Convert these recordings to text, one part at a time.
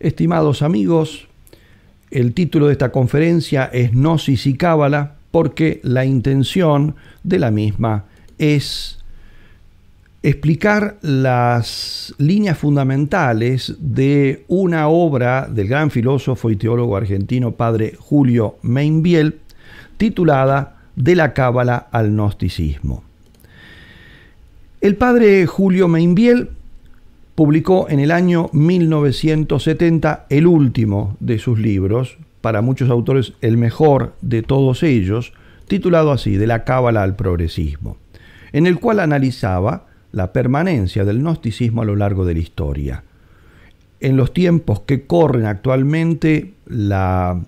Estimados amigos, el título de esta conferencia es Gnosis y Cábala porque la intención de la misma es explicar las líneas fundamentales de una obra del gran filósofo y teólogo argentino padre Julio Meinbiel titulada De la Cábala al Gnosticismo. El padre Julio Meinbiel publicó en el año 1970 el último de sus libros, para muchos autores el mejor de todos ellos, titulado así, De la Cábala al Progresismo, en el cual analizaba la permanencia del gnosticismo a lo largo de la historia. En los tiempos que corren actualmente, la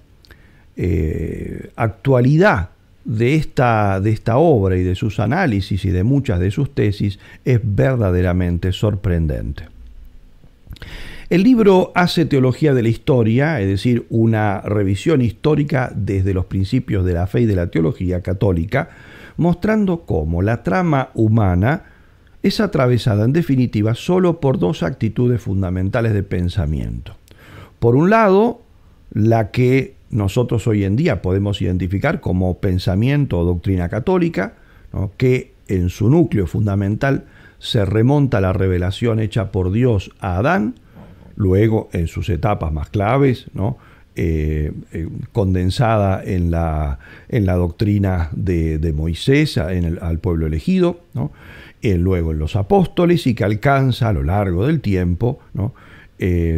eh, actualidad de esta, de esta obra y de sus análisis y de muchas de sus tesis es verdaderamente sorprendente. El libro hace teología de la historia, es decir, una revisión histórica desde los principios de la fe y de la teología católica, mostrando cómo la trama humana es atravesada en definitiva solo por dos actitudes fundamentales de pensamiento. Por un lado, la que nosotros hoy en día podemos identificar como pensamiento o doctrina católica, que en su núcleo fundamental se remonta a la revelación hecha por Dios a Adán, luego en sus etapas más claves, ¿no? Eh, eh, condensada en la, en la doctrina de, Moisés en el, al pueblo elegido. Eh, luego en los apóstoles y que alcanza a lo largo del tiempo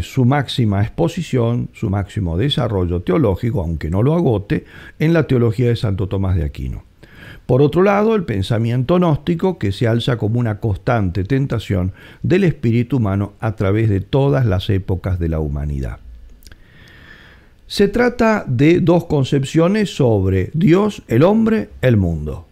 su máxima exposición, su máximo desarrollo teológico, aunque no lo agote, en la teología de Santo Tomás de Aquino. Por otro lado, el pensamiento gnóstico que se alza como una constante tentación del espíritu humano a través de todas las épocas de la humanidad. Se trata de dos concepciones sobre Dios, el hombre, el mundo,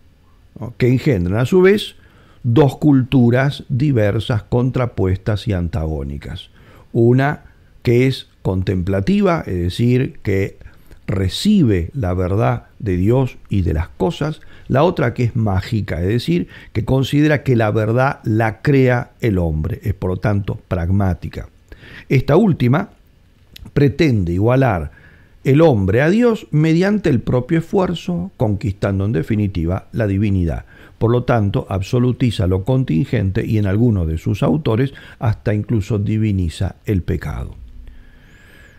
que engendran a su vez dos culturas diversas, contrapuestas y antagónicas. Una que es contemplativa, es decir, que recibe la verdad de Dios y de las cosas, la otra que es mágica, es decir, que considera que la verdad la crea el hombre, es por lo tanto pragmática. Esta última pretende igualar el hombre a Dios mediante el propio esfuerzo, conquistando en definitiva la divinidad. Por lo tanto, absolutiza lo contingente y en algunos de sus autores hasta incluso diviniza el pecado.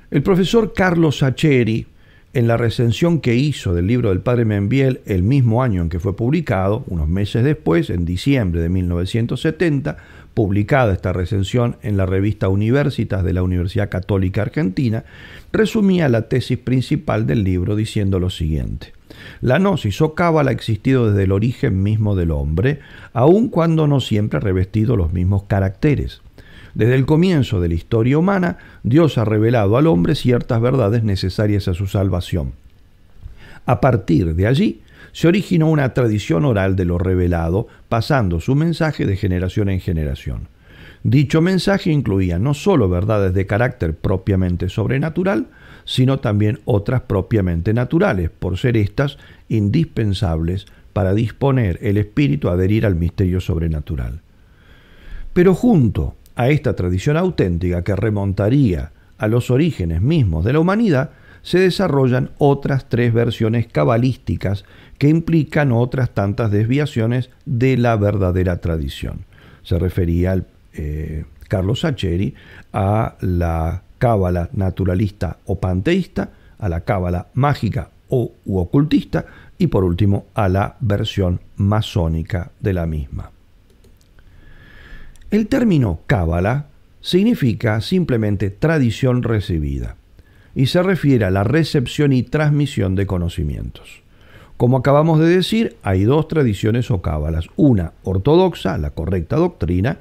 El profesor Carlos Sacheri, en la recensión que hizo del libro del padre Membiel el mismo año en que fue publicado, unos meses después, en diciembre de 1970, publicada esta recensión en la revista Universitas de la Universidad Católica Argentina, resumía la tesis principal del libro diciendo lo siguiente. La gnosis o cábala ha existido desde el origen mismo del hombre, aun cuando no siempre ha revestido los mismos caracteres. Desde el comienzo de la historia humana, Dios ha revelado al hombre ciertas verdades necesarias a su salvación. A partir de allí, se originó una tradición oral de lo revelado, pasando su mensaje de generación en generación. Dicho mensaje incluía no sólo verdades de carácter propiamente sobrenatural, sino también otras propiamente naturales, por ser éstas indispensables para disponer el espíritu a adherir al misterio sobrenatural. Pero junto a esta tradición auténtica que remontaría a los orígenes mismos de la humanidad, se desarrollan otras tres versiones cabalísticas que implican otras tantas desviaciones de la verdadera tradición. Se refería eh, Carlos Sacheri a la cábala naturalista o panteísta, a la cábala mágica o u ocultista y por último a la versión masónica de la misma. El término cábala significa simplemente tradición recibida y se refiere a la recepción y transmisión de conocimientos. Como acabamos de decir, hay dos tradiciones o cábalas, una ortodoxa, la correcta doctrina,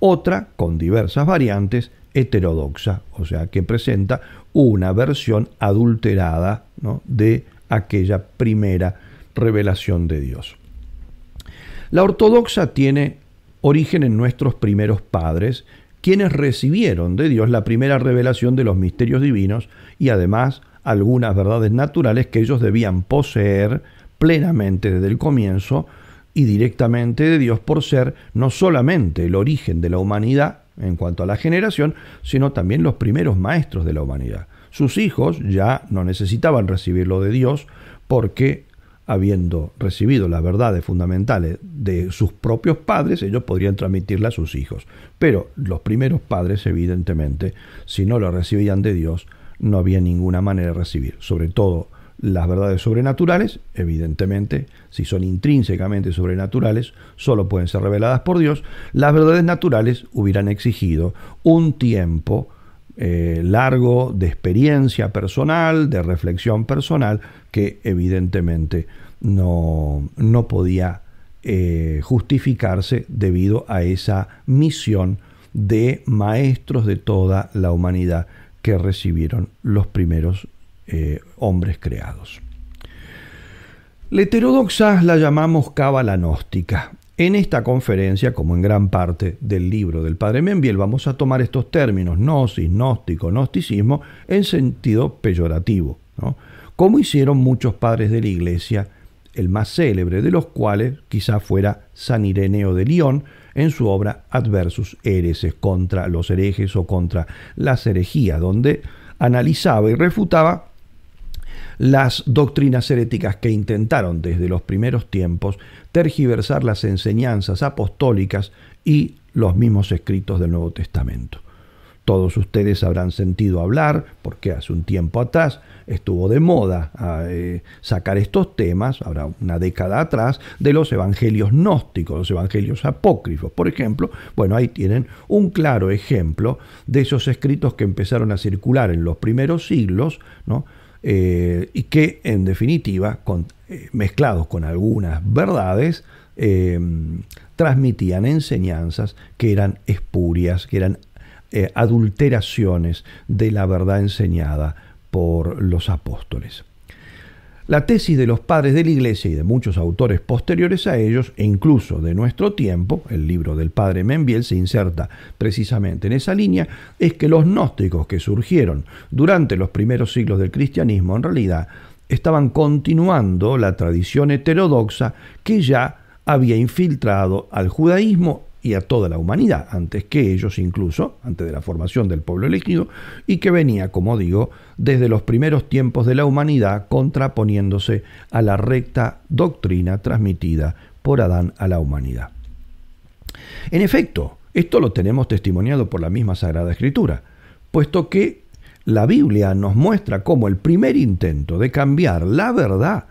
otra con diversas variantes, heterodoxa, o sea, que presenta una versión adulterada de aquella primera revelación de Dios. La ortodoxa tiene origen en nuestros primeros padres, quienes recibieron de Dios la primera revelación de los misterios divinos y además algunas verdades naturales que ellos debían poseer plenamente desde el comienzo y directamente de Dios por ser no solamente el origen de la humanidad, en cuanto a la generación, sino también los primeros maestros de la humanidad. Sus hijos ya no necesitaban recibirlo de Dios porque habiendo recibido las verdades fundamentales de sus propios padres, ellos podrían transmitirla a sus hijos. Pero los primeros padres, evidentemente, si no lo recibían de Dios, no había ninguna manera de recibir. Sobre todo las verdades sobrenaturales, evidentemente, si son intrínsecamente sobrenaturales, solo pueden ser reveladas por Dios. Las verdades naturales hubieran exigido un tiempo eh, largo de experiencia personal, de reflexión personal, que evidentemente no, no podía eh, justificarse debido a esa misión de maestros de toda la humanidad que recibieron los primeros eh, hombres creados. La heterodoxa la llamamos cábala gnóstica. En esta conferencia, como en gran parte del libro del padre Membiel, vamos a tomar estos términos, gnosis, gnóstico, gnosticismo, en sentido peyorativo, como hicieron muchos padres de la iglesia, el más célebre de los cuales quizá fuera San Ireneo de León, en su obra Adversus Hereses, contra los herejes o contra las herejías, donde analizaba y refutaba las doctrinas heréticas que intentaron desde los primeros tiempos tergiversar las enseñanzas apostólicas y los mismos escritos del Nuevo Testamento. Todos ustedes habrán sentido hablar, porque hace un tiempo atrás estuvo de moda eh, sacar estos temas, habrá una década atrás, de los evangelios gnósticos, los evangelios apócrifos. Por ejemplo, bueno, ahí tienen un claro ejemplo de esos escritos que empezaron a circular en los primeros siglos, ¿no? Eh, y que en definitiva, eh, mezclados con algunas verdades, eh, transmitían enseñanzas que eran espurias, que eran adulteraciones de la verdad enseñada por los apóstoles. La tesis de los padres de la Iglesia y de muchos autores posteriores a ellos, e incluso de nuestro tiempo, el libro del padre Membiel se inserta precisamente en esa línea, es que los gnósticos que surgieron durante los primeros siglos del cristianismo en realidad estaban continuando la tradición heterodoxa que ya había infiltrado al judaísmo a toda la humanidad, antes que ellos incluso, antes de la formación del pueblo elegido, y que venía, como digo, desde los primeros tiempos de la humanidad contraponiéndose a la recta doctrina transmitida por Adán a la humanidad. En efecto, esto lo tenemos testimoniado por la misma Sagrada Escritura, puesto que la Biblia nos muestra cómo el primer intento de cambiar la verdad,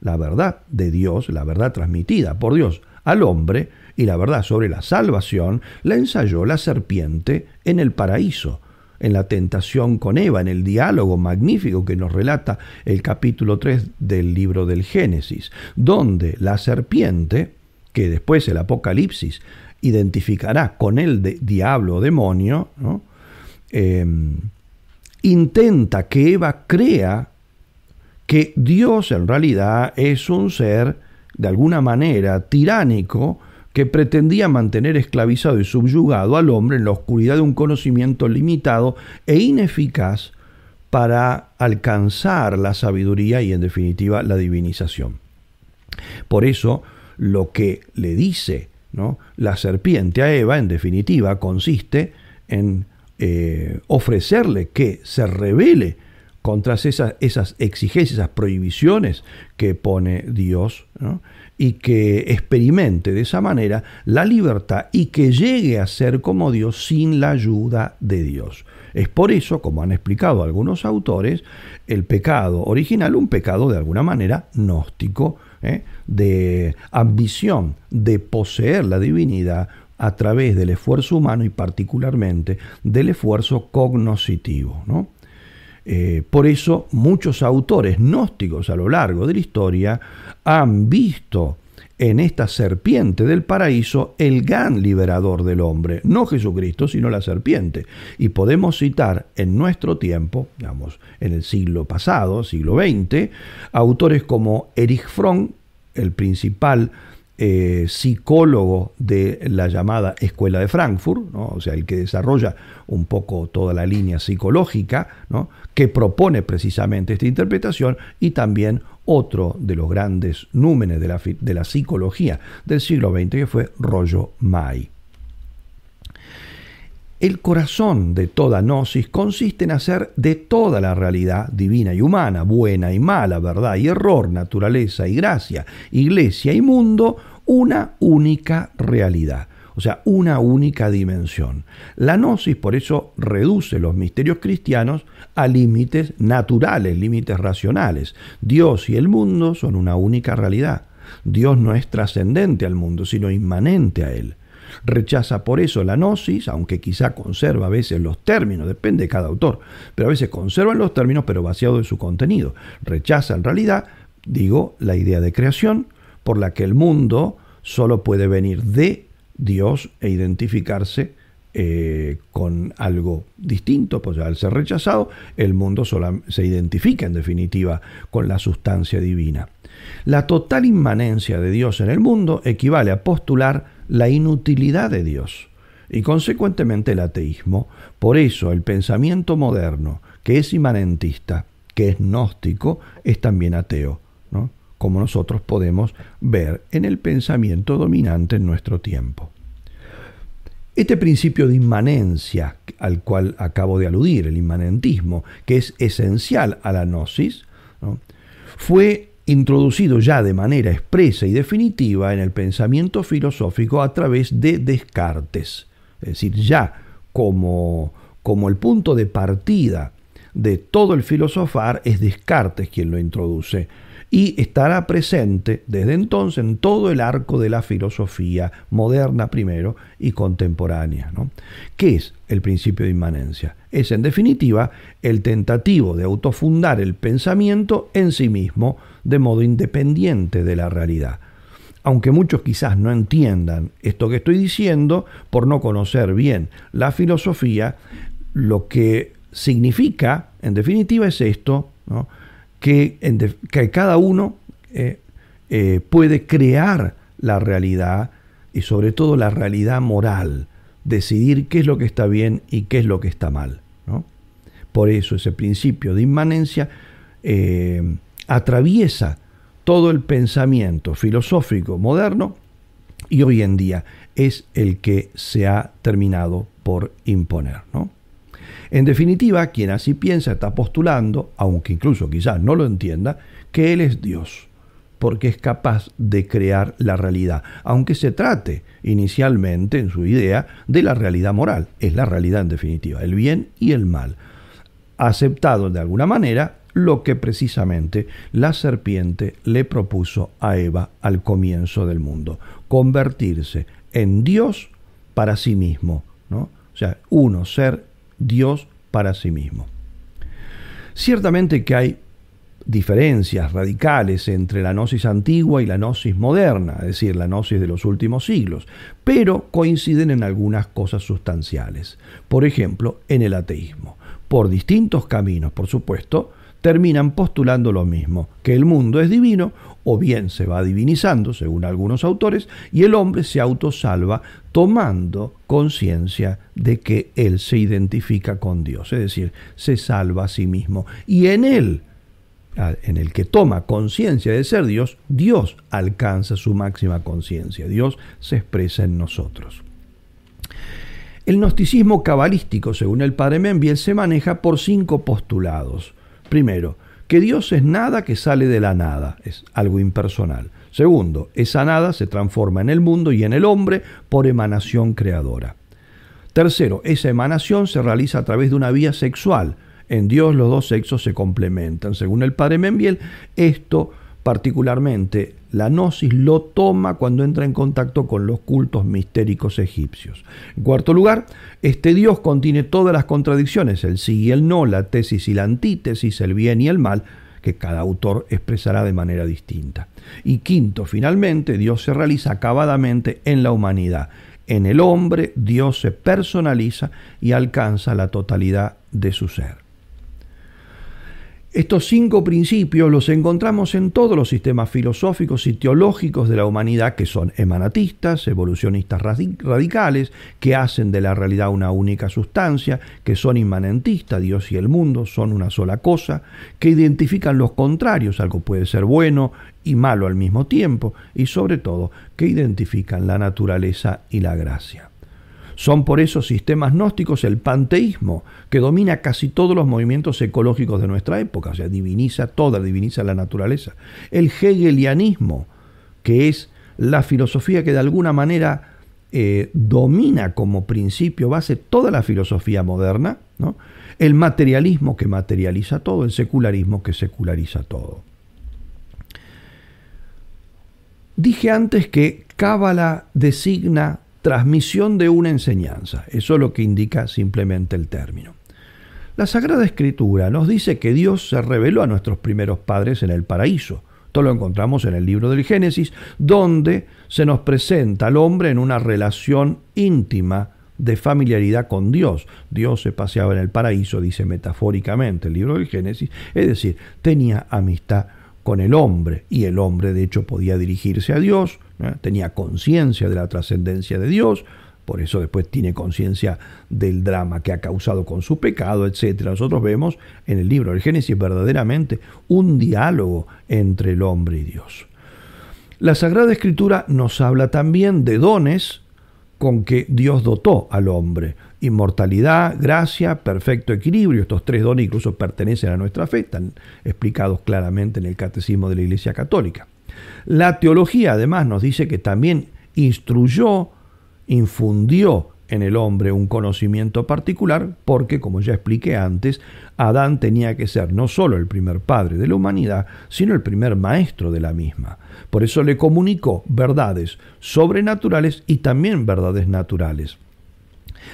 la verdad de Dios, la verdad transmitida por Dios al hombre, y la verdad sobre la salvación la ensayó la serpiente en el paraíso, en la tentación con Eva, en el diálogo magnífico que nos relata el capítulo 3 del libro del Génesis, donde la serpiente, que después el Apocalipsis identificará con el diablo o demonio, em, intenta que Eva crea que Dios en realidad es un ser de alguna manera tiránico, que pretendía mantener esclavizado y subyugado al hombre en la oscuridad de un conocimiento limitado e ineficaz para alcanzar la sabiduría y en definitiva la divinización. Por eso lo que le dice ¿no? la serpiente a Eva en definitiva consiste en eh, ofrecerle que se revele contra esas, esas exigencias, esas prohibiciones que pone Dios, y que experimente de esa manera la libertad y que llegue a ser como Dios sin la ayuda de Dios. Es por eso, como han explicado algunos autores, el pecado original, un pecado de alguna manera gnóstico, ¿eh? de ambición de poseer la divinidad a través del esfuerzo humano y particularmente del esfuerzo cognoscitivo. ¿no? Eh, por eso muchos autores gnósticos a lo largo de la historia han visto en esta serpiente del paraíso el gran liberador del hombre, no Jesucristo, sino la serpiente. Y podemos citar en nuestro tiempo, digamos, en el siglo pasado, siglo XX, autores como Erich Fromm, el principal eh, psicólogo de la llamada Escuela de Frankfurt, o sea, el que desarrolla un poco toda la línea psicológica, que propone precisamente esta interpretación, y también otro de los grandes númenes de la, de la psicología del siglo XX, que fue Rollo May. El corazón de toda gnosis consiste en hacer de toda la realidad divina y humana, buena y mala, verdad y error, naturaleza y gracia, iglesia y mundo, una única realidad, o sea, una única dimensión. La gnosis por eso reduce los misterios cristianos a límites naturales, límites racionales. Dios y el mundo son una única realidad. Dios no es trascendente al mundo, sino inmanente a él. Rechaza por eso la gnosis, aunque quizá conserva a veces los términos, depende de cada autor, pero a veces conservan los términos pero vaciado de su contenido. Rechaza en realidad, digo, la idea de creación, por la que el mundo solo puede venir de Dios e identificarse eh, con algo distinto, pues al ser rechazado, el mundo se identifica en definitiva con la sustancia divina. La total inmanencia de Dios en el mundo equivale a postular la inutilidad de Dios y consecuentemente el ateísmo. Por eso el pensamiento moderno, que es inmanentista, que es gnóstico, es también ateo, ¿no? como nosotros podemos ver en el pensamiento dominante en nuestro tiempo. Este principio de inmanencia al cual acabo de aludir, el inmanentismo, que es esencial a la gnosis, fue introducido ya de manera expresa y definitiva en el pensamiento filosófico a través de Descartes. Es decir, ya como, como el punto de partida de todo el filosofar es Descartes quien lo introduce y estará presente desde entonces en todo el arco de la filosofía moderna primero y contemporánea. ¿no? ¿Qué es el principio de inmanencia? Es en definitiva el tentativo de autofundar el pensamiento en sí mismo de modo independiente de la realidad. Aunque muchos quizás no entiendan esto que estoy diciendo por no conocer bien la filosofía, lo que significa, en definitiva, es esto, ¿no? Que, cada uno eh, eh, puede crear la realidad y sobre todo la realidad moral, decidir qué es lo que está bien y qué es lo que está mal. Por eso ese principio de inmanencia eh, atraviesa todo el pensamiento filosófico moderno y hoy en día es el que se ha terminado por imponer. ¿no? En definitiva, quien así piensa está postulando, aunque incluso quizás no lo entienda, que Él es Dios, porque es capaz de crear la realidad, aunque se trate inicialmente en su idea de la realidad moral, es la realidad en definitiva, el bien y el mal. aceptado de alguna manera lo que precisamente la serpiente le propuso a Eva al comienzo del mundo, convertirse en Dios para sí mismo, ¿no? O sea, uno ser Dios para sí mismo. Ciertamente que hay diferencias radicales entre la gnosis antigua y la gnosis moderna, es decir, la gnosis de los últimos siglos, pero coinciden en algunas cosas sustanciales. Por ejemplo, en el ateísmo. Por distintos caminos, por supuesto, terminan postulando lo mismo, que el mundo es divino o bien se va divinizando, según algunos autores, y el hombre se autosalva tomando conciencia de que él se identifica con Dios, es decir, se salva a sí mismo. Y en él, en el que toma conciencia de ser Dios, Dios alcanza su máxima conciencia, Dios se expresa en nosotros. El gnosticismo cabalístico, según el padre Membiel, se maneja por cinco postulados. Primero, que Dios es nada que sale de la nada, es algo impersonal. Segundo, esa nada se transforma en el mundo y en el hombre por emanación creadora. Tercero, esa emanación se realiza a través de una vía sexual. En Dios los dos sexos se complementan. Según el padre Membiel, esto particularmente la gnosis lo toma cuando entra en contacto con los cultos mistéricos egipcios. En cuarto lugar, este Dios contiene todas las contradicciones, el sí y el no, la tesis y la antítesis, el bien y el mal, que cada autor expresará de manera distinta. Y quinto, finalmente, Dios se realiza acabadamente en la humanidad. En el hombre Dios se personaliza y alcanza la totalidad de su ser. Estos cinco principios los encontramos en todos los sistemas filosóficos y teológicos de la humanidad que son emanatistas, evolucionistas radicales, que hacen de la realidad una única sustancia, que son inmanentistas, Dios y el mundo son una sola cosa, que identifican los contrarios, algo puede ser bueno y malo al mismo tiempo, y sobre todo que identifican la naturaleza y la gracia. Son por eso sistemas gnósticos el panteísmo, que domina casi todos los movimientos ecológicos de nuestra época, o sea, diviniza toda, diviniza la naturaleza. El hegelianismo, que es la filosofía que de alguna manera eh, domina como principio base toda la filosofía moderna, el materialismo que materializa todo, el secularismo que seculariza todo. Dije antes que Cábala designa transmisión de una enseñanza, eso es lo que indica simplemente el término. La Sagrada Escritura nos dice que Dios se reveló a nuestros primeros padres en el paraíso, esto lo encontramos en el libro del Génesis, donde se nos presenta al hombre en una relación íntima de familiaridad con Dios. Dios se paseaba en el paraíso, dice metafóricamente el libro del Génesis, es decir, tenía amistad con el hombre y el hombre de hecho podía dirigirse a Dios, tenía conciencia de la trascendencia de Dios, por eso después tiene conciencia del drama que ha causado con su pecado, etc. Nosotros vemos en el libro del Génesis verdaderamente un diálogo entre el hombre y Dios. La Sagrada Escritura nos habla también de dones con que Dios dotó al hombre. Inmortalidad, gracia, perfecto equilibrio. Estos tres dones incluso pertenecen a nuestra fe, están explicados claramente en el Catecismo de la Iglesia Católica. La teología además nos dice que también instruyó infundió en el hombre un conocimiento particular porque, como ya expliqué antes, Adán tenía que ser no solo el primer padre de la humanidad, sino el primer maestro de la misma. Por eso le comunicó verdades sobrenaturales y también verdades naturales.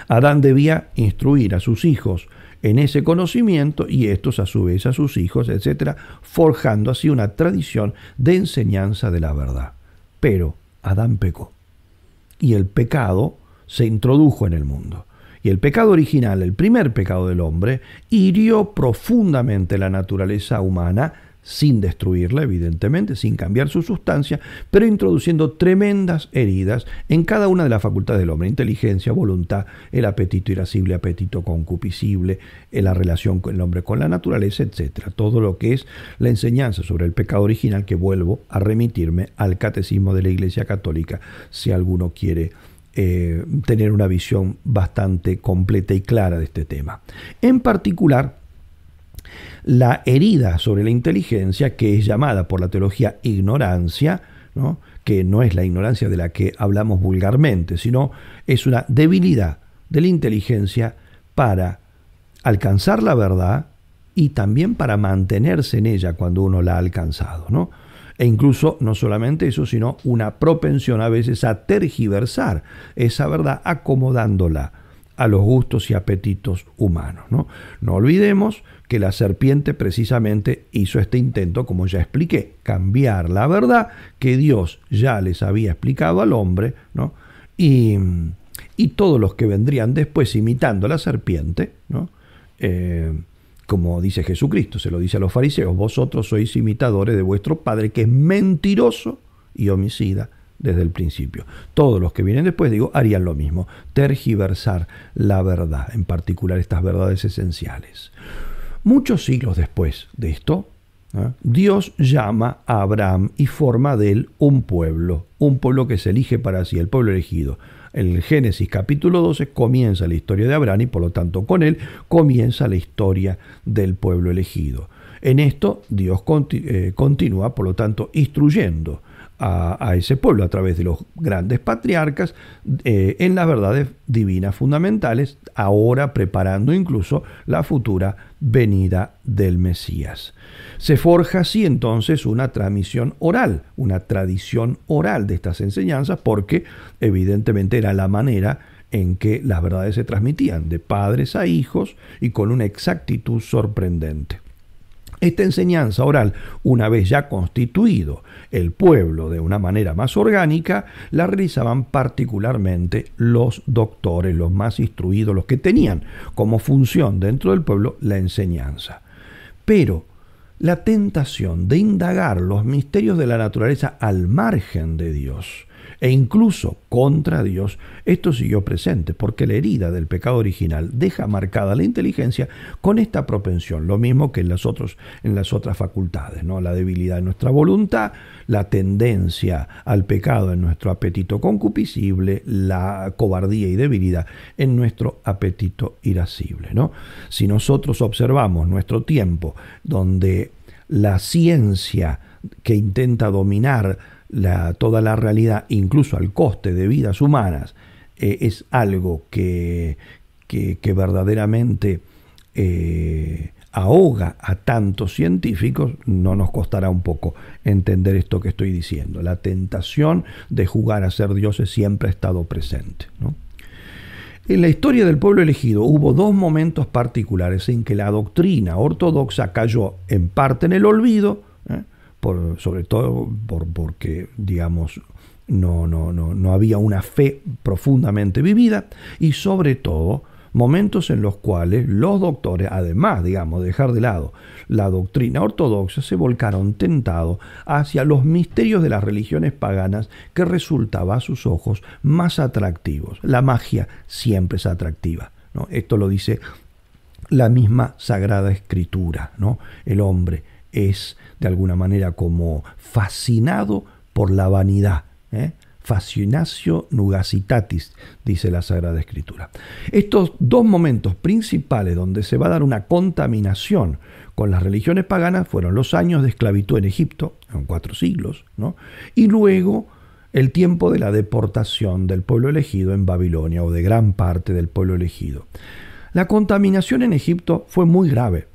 Adán debía instruir a sus hijos en ese conocimiento y estos a su vez a sus hijos, etc., forjando así una tradición de enseñanza de la verdad. Pero Adán pecó y el pecado se introdujo en el mundo. Y el pecado original, el primer pecado del hombre, hirió profundamente la naturaleza humana, sin destruirla, evidentemente, sin cambiar su sustancia, pero introduciendo tremendas heridas en cada una de las facultades del hombre, inteligencia, voluntad, el apetito irascible, apetito concupiscible, en la relación con el hombre con la naturaleza, etc. Todo lo que es la enseñanza sobre el pecado original, que vuelvo a remitirme al catecismo de la Iglesia Católica, si alguno quiere eh, tener una visión bastante completa y clara de este tema. En particular, la herida sobre la inteligencia, que es llamada por la teología ignorancia, que no es la ignorancia de la que hablamos vulgarmente, sino es una debilidad de la inteligencia para alcanzar la verdad y también para mantenerse en ella cuando uno la ha alcanzado. ¿no? E incluso no solamente eso, sino una propensión a veces a tergiversar esa verdad acomodándola a los gustos y apetitos humanos. No, no olvidemos que la serpiente precisamente hizo este intento, como ya expliqué, cambiar la verdad que Dios ya les había explicado al hombre, ¿no? y, y todos los que vendrían después imitando a la serpiente, ¿no? Eh, como dice Jesucristo, se lo dice a los fariseos, vosotros sois imitadores de vuestro Padre, que es mentiroso y homicida desde el principio. Todos los que vienen después, digo, harían lo mismo, tergiversar la verdad, en particular estas verdades esenciales. Muchos siglos después de esto, ¿eh? Dios llama a Abraham y forma de él un pueblo, un pueblo que se elige para sí, el pueblo elegido. En el Génesis capítulo 12 comienza la historia de Abraham y por lo tanto con él comienza la historia del pueblo elegido. En esto Dios eh, continúa, por lo tanto, instruyendo a, ese pueblo a través de los grandes patriarcas eh, en las verdades divinas fundamentales, ahora preparando incluso la futura venida del Mesías. Se forja así entonces una transmisión oral, una tradición oral de estas enseñanzas, porque evidentemente era la manera en que las verdades se transmitían de padres a hijos y con una exactitud sorprendente. Esta enseñanza oral, una vez ya constituido el pueblo de una manera más orgánica, la realizaban particularmente los doctores, los más instruidos, los que tenían como función dentro del pueblo la enseñanza. Pero la tentación de indagar los misterios de la naturaleza al margen de Dios e incluso contra Dios, esto siguió presente, porque la herida del pecado original deja marcada la inteligencia con esta propensión, lo mismo que en las, otros, en las otras facultades, ¿no? la debilidad de nuestra voluntad, la tendencia al pecado en nuestro apetito concupiscible, la cobardía y debilidad en nuestro apetito irascible. ¿no? Si nosotros observamos nuestro tiempo donde la ciencia que intenta dominar toda la realidad, incluso al coste de vidas humanas, eh, es algo que, que, verdaderamente eh, ahoga a tantos científicos, no nos costará un poco entender esto que estoy diciendo. La tentación de jugar a ser dioses siempre ha estado presente. En la historia del pueblo elegido hubo dos momentos particulares en que la doctrina ortodoxa cayó en parte en el olvido. Sobre todo por, porque, digamos, no, no, no, no había una fe profundamente vivida y sobre todo momentos en los cuales los doctores, además, digamos, de dejar de lado la doctrina ortodoxa, se volcaron tentados hacia los misterios de las religiones paganas que resultaba a sus ojos más atractivos. La magia siempre es atractiva. ¿no? Esto lo dice la misma Sagrada Escritura. ¿no? El hombre es de alguna manera como fascinado por la vanidad. ¿eh? fascinatio nugacitatis, dice la Sagrada Escritura. Estos dos momentos principales donde se va a dar una contaminación con las religiones paganas fueron los años de esclavitud en Egipto, en cuatro siglos, ¿no? y luego el tiempo de la deportación del pueblo elegido en Babilonia o de gran parte del pueblo elegido. La contaminación en Egipto fue muy grave,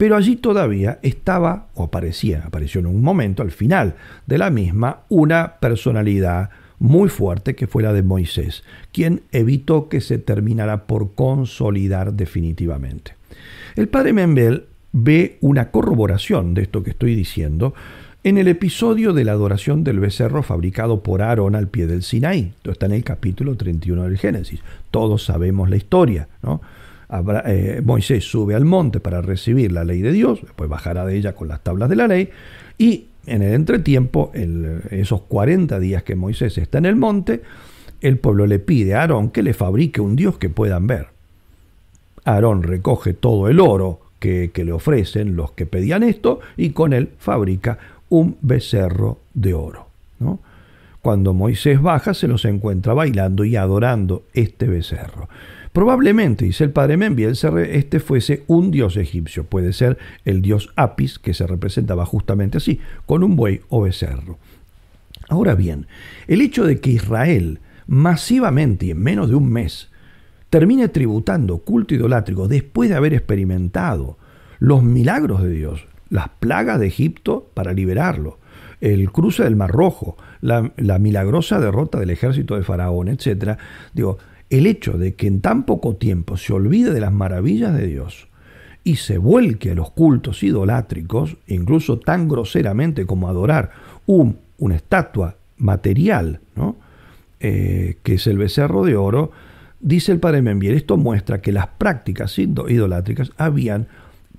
pero allí todavía estaba, o aparecía, apareció en un momento al final de la misma, una personalidad muy fuerte que fue la de Moisés, quien evitó que se terminara por consolidar definitivamente. El padre Membel ve una corroboración de esto que estoy diciendo en el episodio de la adoración del becerro fabricado por Aarón al pie del Sinaí. Esto está en el capítulo 31 del Génesis. Todos sabemos la historia. ¿no? Eh, Moisés sube al monte para recibir la ley de Dios, después bajará de ella con las tablas de la ley, y en el entretiempo, esos 40 días que Moisés está en el monte, el pueblo le pide a Aarón que le fabrique un dios que puedan ver. Aarón recoge todo el oro que, le ofrecen los que pedían esto y con él fabrica un becerro de oro. Cuando Moisés baja se los encuentra bailando y adorando este becerro. Probablemente, dice el padre Membiel, este fuese un dios egipcio. Puede ser el dios Apis, que se representaba justamente así, con un buey o becerro. Ahora bien, el hecho de que Israel masivamente y en menos de un mes termine tributando culto idolátrico después de haber experimentado los milagros de Dios, las plagas de Egipto para liberarlo, el cruce del Mar Rojo, la, la milagrosa derrota del ejército de Faraón, etc. Digo, el hecho de que en tan poco tiempo se olvide de las maravillas de Dios y se vuelque a los cultos idolátricos, incluso tan groseramente como adorar un, una estatua material, ¿no? Eh, que es el becerro de oro, dice el padre Membier, esto muestra que las prácticas idolátricas habían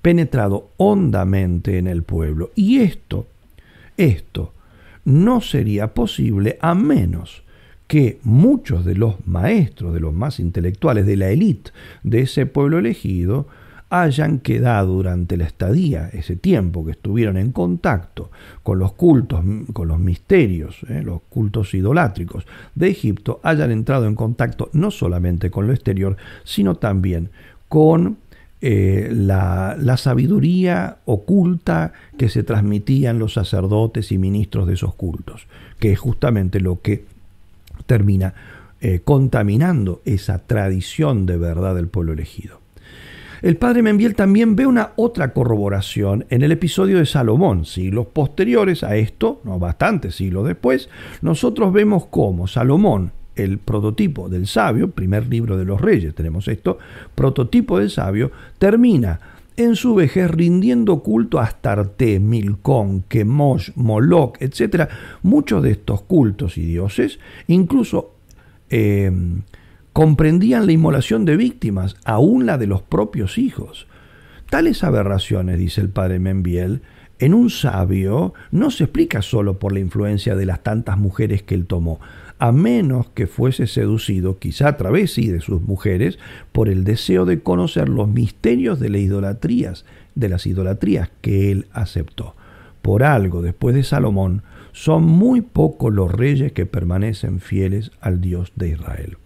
penetrado hondamente en el pueblo. Y esto, esto no sería posible a menos que muchos de los maestros, de los más intelectuales, de la élite de ese pueblo elegido, hayan quedado durante la estadía, ese tiempo que estuvieron en contacto con los cultos, con los misterios, eh, los cultos idolátricos de Egipto, hayan entrado en contacto no solamente con lo exterior, sino también con eh, la, la, sabiduría oculta que se transmitían los sacerdotes y ministros de esos cultos, que es justamente lo que termina eh, contaminando esa tradición de verdad del pueblo elegido. El padre Membiel también ve una otra corroboración en el episodio de Salomón. Siglos posteriores a esto, no bastantes siglos después, nosotros vemos cómo Salomón, el prototipo del sabio, primer libro de los reyes, tenemos esto, prototipo del sabio, termina en su vejez rindiendo culto a Astarte, Milcón, Kemosh, Moloch, etc. Muchos de estos cultos y dioses incluso eh, comprendían la inmolación de víctimas, aún la de los propios hijos. Tales aberraciones, dice el padre Membiel, en un sabio no se explica solo por la influencia de las tantas mujeres que él tomó. A menos que fuese seducido, quizá a través sí de sus mujeres, por el deseo de conocer los misterios de las idolatrías, de las idolatrías que él aceptó. Por algo, después de Salomón, son muy pocos los reyes que permanecen fieles al Dios de Israel.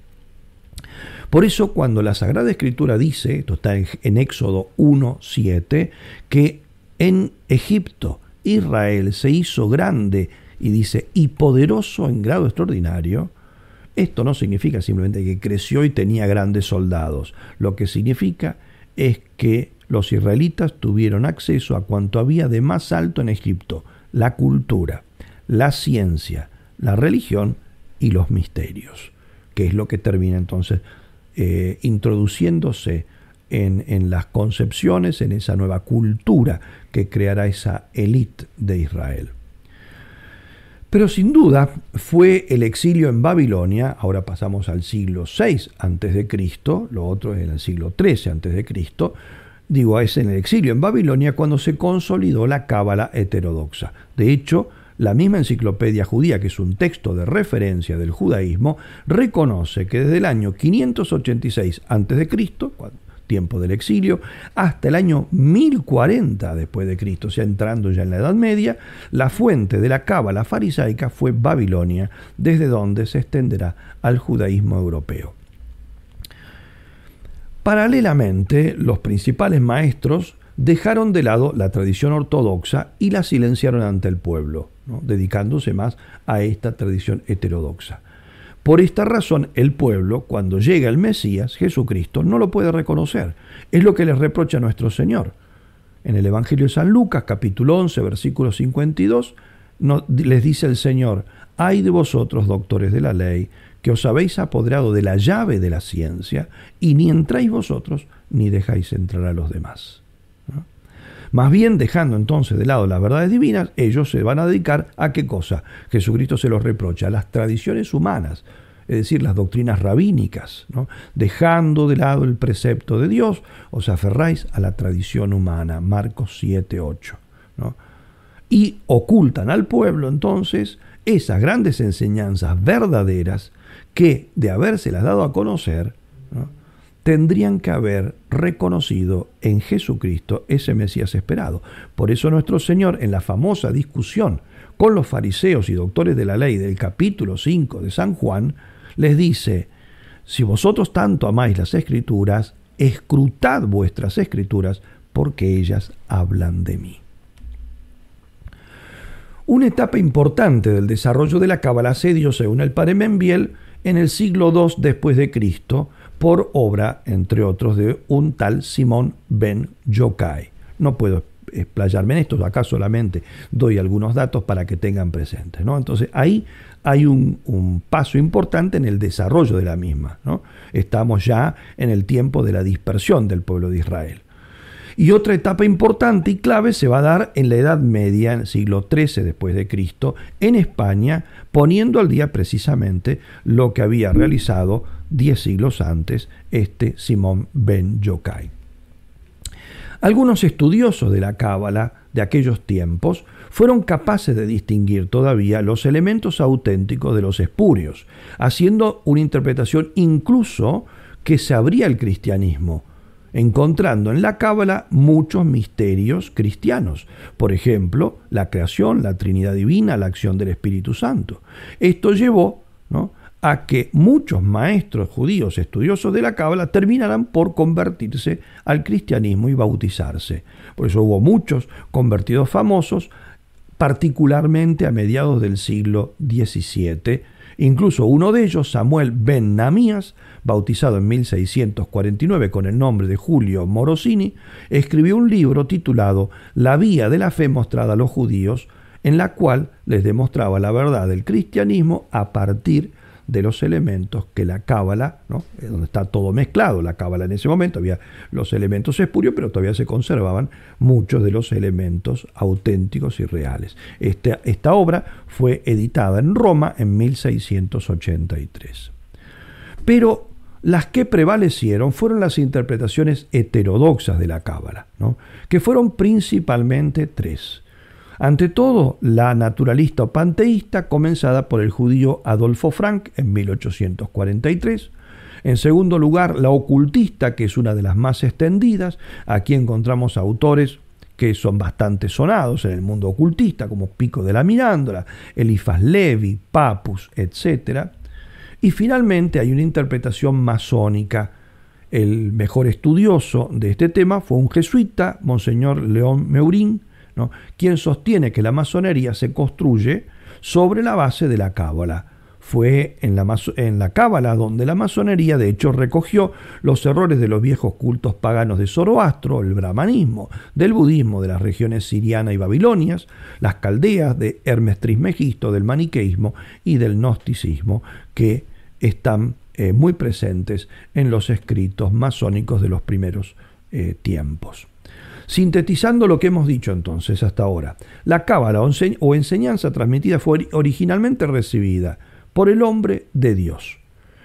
Por eso cuando la Sagrada Escritura dice, esto está en, Éxodo 1.7, que en Egipto Israel se hizo grande y dice, y poderoso en grado extraordinario, esto no significa simplemente que creció y tenía grandes soldados. Lo que significa es que los israelitas tuvieron acceso a cuanto había de más alto en Egipto, la cultura, la ciencia, la religión y los misterios, que es lo que termina entonces eh, introduciéndose en, en, las concepciones, en esa nueva cultura que creará esa élite de Israel. Pero sin duda fue el exilio en Babilonia, ahora pasamos al siglo VI a.C., lo otro es en el siglo XIII a.C., digo, es en el exilio en Babilonia cuando se consolidó la cábala heterodoxa. De hecho, la misma enciclopedia judía, que es un texto de referencia del judaísmo, reconoce que desde el año 586 a.C., tiempo del exilio, hasta el año 1040 después de Cristo, o sea, entrando ya en la Edad Media, la fuente de la cábala farisaica fue Babilonia, desde donde se extenderá al judaísmo europeo. Paralelamente, los principales maestros dejaron de lado la tradición ortodoxa y la silenciaron ante el pueblo, dedicándose más a esta tradición heterodoxa. Por esta razón, el pueblo, cuando llega el Mesías, Jesucristo, no lo puede reconocer. Es lo que les reprocha nuestro Señor. En el Evangelio de San Lucas, capítulo 11, versículo 52, les dice el Señor, ay de vosotros, doctores de la ley, que os habéis apoderado de la llave de la ciencia, y ni entráis vosotros, ni dejáis entrar a los demás. Más bien, dejando entonces de lado las verdades divinas, ellos se van a dedicar a qué cosa? Jesucristo se los reprocha, a las tradiciones humanas, es decir, las doctrinas rabínicas, ¿no? dejando de lado el precepto de Dios, os aferráis a la tradición humana, Marcos 7, 8. Y ocultan al pueblo entonces esas grandes enseñanzas verdaderas que, de habérselas dado a conocer, tendrían que haber reconocido en Jesucristo ese Mesías esperado. Por eso nuestro Señor, en la famosa discusión con los fariseos y doctores de la ley del capítulo 5 de San Juan, les dice, si vosotros tanto amáis las escrituras, escrutad vuestras escrituras, porque ellas hablan de mí. Una etapa importante del desarrollo de la Cábala se dio, según el padre Membiel, en el siglo II después de Cristo, por obra, entre otros, de un tal Simón ben Yokai. No puedo explayarme en esto, acá solamente doy algunos datos para que tengan presentes. ¿no? Entonces ahí hay un, paso importante en el desarrollo de la misma. Estamos ya en el tiempo de la dispersión del pueblo de Israel. Y otra etapa importante y clave se va a dar en la Edad Media, en el siglo XIII después de Cristo, en España, poniendo al día precisamente lo que había realizado diez siglos antes este Simón ben Yokai. Algunos estudiosos de la Cábala de aquellos tiempos fueron capaces de distinguir todavía los elementos auténticos de los espurios, haciendo una interpretación incluso que se abría el cristianismo, encontrando en la Cábala muchos misterios cristianos. Por ejemplo, la creación, la Trinidad Divina, la acción del Espíritu Santo. Esto llevó ¿no? A que muchos maestros judíos estudiosos de la Cábala terminaran por convertirse al cristianismo y bautizarse. Por eso hubo muchos convertidos famosos, particularmente a mediados del siglo XVII. Incluso uno de ellos, Samuel ben Namías, bautizado en 1649 con el nombre de Julio Morosini, escribió un libro titulado La vía de la fe mostrada a los judíos, en la cual les demostraba la verdad del cristianismo a partir de de los elementos que la cábala, ¿no? donde está todo mezclado, la cábala en ese momento había los elementos espurios, pero todavía se conservaban muchos de los elementos auténticos y reales. Esta, esta obra fue editada en Roma en 1683. Pero las que prevalecieron fueron las interpretaciones heterodoxas de la cábala, ¿no? que fueron principalmente tres. Ante todo, la naturalista o panteísta comenzada por el judío Adolfo Frank en 1843. En segundo lugar, la ocultista, que es una de las más extendidas. Aquí encontramos autores que son bastante sonados en el mundo ocultista, como Pico de la Mirándola, Elifas Levi, Papus, etc. Y finalmente hay una interpretación masónica. El mejor estudioso de este tema fue un jesuita, Monseñor León Meurín, quien sostiene que la masonería se construye sobre la base de la cábala fue en la, en la Cábala donde la masonería de hecho recogió los errores de los viejos cultos paganos de Zoroastro, el brahmanismo, del budismo de las regiones siriana y babilonias, las caldeas de Hermes Trismegisto, del maniqueísmo y del gnosticismo, que están eh, muy presentes en los escritos masónicos de los primeros eh, tiempos. Sintetizando lo que hemos dicho entonces hasta ahora, la cábala o enseñanza transmitida fue originalmente recibida por el hombre de Dios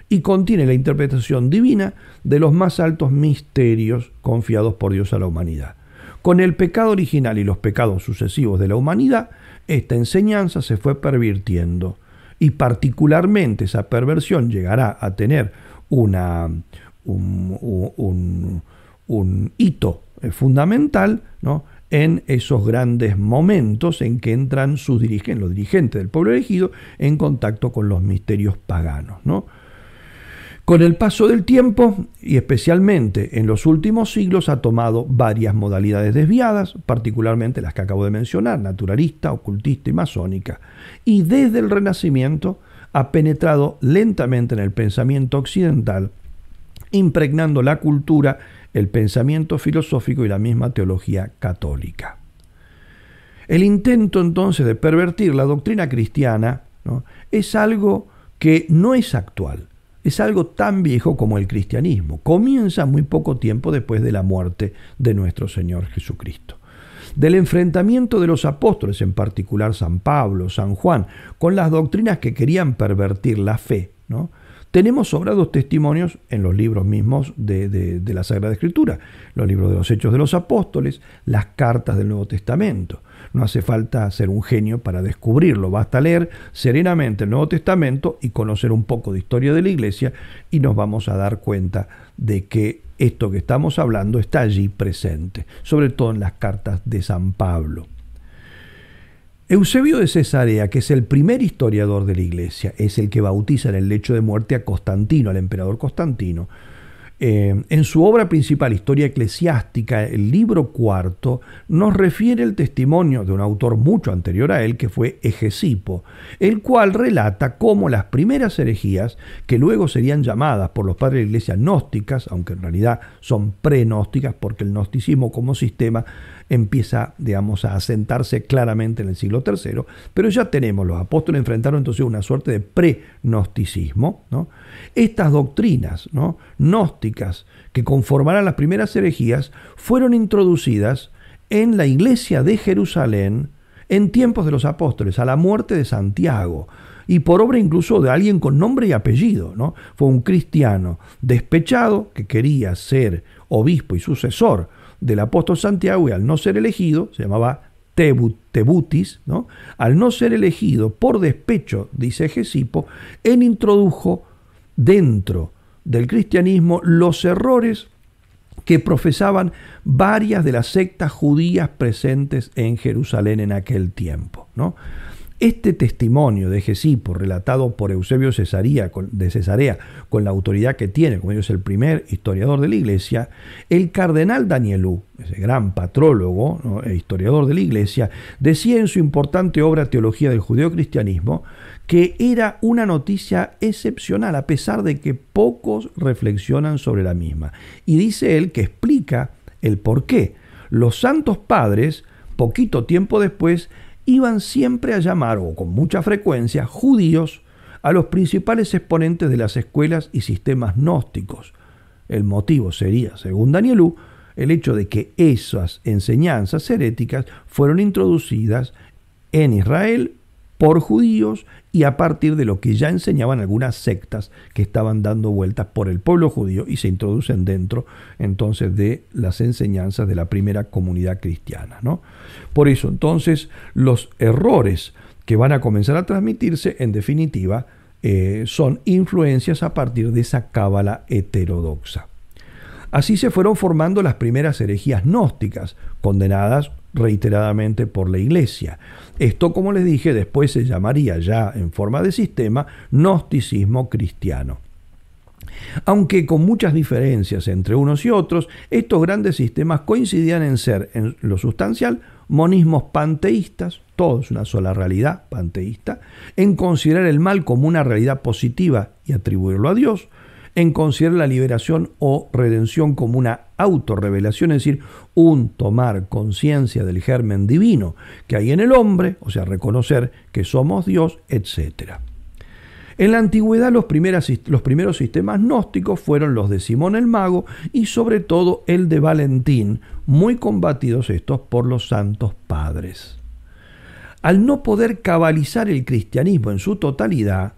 y contiene la interpretación divina de los más altos misterios confiados por Dios a la humanidad. Con el pecado original y los pecados sucesivos de la humanidad, esta enseñanza se fue pervirtiendo y particularmente esa perversión llegará a tener un hito fundamental ¿no? en esos grandes momentos en que entran sus dirigentes, los dirigentes del pueblo elegido, en contacto con los misterios paganos. ¿no? Con el paso del tiempo, y especialmente en los últimos siglos, ha tomado varias modalidades desviadas, particularmente las que acabo de mencionar, naturalista, ocultista y masónica, y desde el Renacimiento ha penetrado lentamente en el pensamiento occidental, impregnando la cultura el pensamiento filosófico y la misma teología católica. El intento entonces de pervertir la doctrina cristiana es algo que no es actual, es algo tan viejo como el cristianismo. Comienza muy poco tiempo después de la muerte de nuestro Señor Jesucristo. Del enfrentamiento de los apóstoles, en particular San Pablo, San Juan, con las doctrinas que querían pervertir la fe, ¿no? Tenemos sobrados testimonios en los libros mismos de, la Sagrada Escritura, los libros de los Hechos de los Apóstoles, las cartas del Nuevo Testamento. No hace falta ser un genio para descubrirlo, basta leer serenamente el Nuevo Testamento y conocer un poco de historia de la Iglesia y nos vamos a dar cuenta de que esto que estamos hablando está allí presente, sobre todo en las cartas de San Pablo. Eusebio de Cesarea, que es el primer historiador de la iglesia, es el que bautiza en el lecho de muerte a Constantino, al emperador Constantino. Eh, en su obra principal, Historia Eclesiástica, el libro cuarto, nos refiere el testimonio de un autor mucho anterior a él, que fue Egesipo, el cual relata cómo las primeras herejías, que luego serían llamadas por los padres de la iglesia gnósticas, aunque en realidad son pre-gnósticas, porque el gnosticismo como sistema empieza, digamos, a asentarse claramente en el siglo III, pero ya tenemos, los apóstoles enfrentaron entonces una suerte de pre-gnosticismo. ¿no? Estas doctrinas ¿no? gnósticas que conformarán las primeras herejías fueron introducidas en la iglesia de Jerusalén en tiempos de los apóstoles, a la muerte de Santiago, y por obra incluso de alguien con nombre y apellido. ¿no? Fue un cristiano despechado que quería ser obispo y sucesor del apóstol Santiago y al no ser elegido, se llamaba Tebutis, ¿no? al no ser elegido por despecho, dice Gesipo, él introdujo dentro del cristianismo los errores que profesaban varias de las sectas judías presentes en Jerusalén en aquel tiempo. ¿no? Este testimonio de Gesipo, relatado por Eusebio Cesarea, de Cesarea, con la autoridad que tiene, como es el primer historiador de la iglesia, el cardenal Danielú, ese gran patrólogo e historiador de la iglesia, decía en su importante obra Teología del Judeo-Cristianismo que era una noticia excepcional, a pesar de que pocos reflexionan sobre la misma. Y dice él que explica el por qué. Los santos padres, poquito tiempo después, iban siempre a llamar, o con mucha frecuencia, judíos a los principales exponentes de las escuelas y sistemas gnósticos. El motivo sería, según Danielú, el hecho de que esas enseñanzas heréticas fueron introducidas en Israel por judíos y a partir de lo que ya enseñaban algunas sectas que estaban dando vueltas por el pueblo judío y se introducen dentro entonces de las enseñanzas de la primera comunidad cristiana. ¿no? Por eso entonces los errores que van a comenzar a transmitirse en definitiva eh, son influencias a partir de esa cábala heterodoxa. Así se fueron formando las primeras herejías gnósticas, condenadas reiteradamente por la Iglesia. Esto, como les dije, después se llamaría ya en forma de sistema gnosticismo cristiano. Aunque con muchas diferencias entre unos y otros, estos grandes sistemas coincidían en ser, en lo sustancial, monismos panteístas, todo es una sola realidad panteísta, en considerar el mal como una realidad positiva y atribuirlo a Dios, en considerar la liberación o redención como una autorrevelación, es decir, un tomar conciencia del germen divino que hay en el hombre, o sea, reconocer que somos Dios, etc. En la antigüedad los, los primeros sistemas gnósticos fueron los de Simón el Mago y sobre todo el de Valentín, muy combatidos estos por los santos padres. Al no poder cabalizar el cristianismo en su totalidad,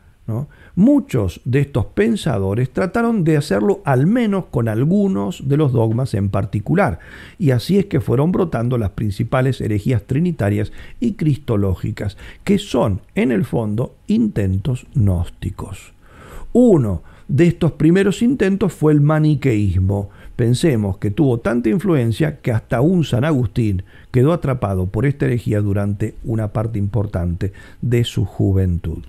Muchos de estos pensadores trataron de hacerlo al menos con algunos de los dogmas en particular, y así es que fueron brotando las principales herejías trinitarias y cristológicas, que son, en el fondo, intentos gnósticos. Uno de estos primeros intentos fue el maniqueísmo. Pensemos que tuvo tanta influencia que hasta un San Agustín quedó atrapado por esta herejía durante una parte importante de su juventud.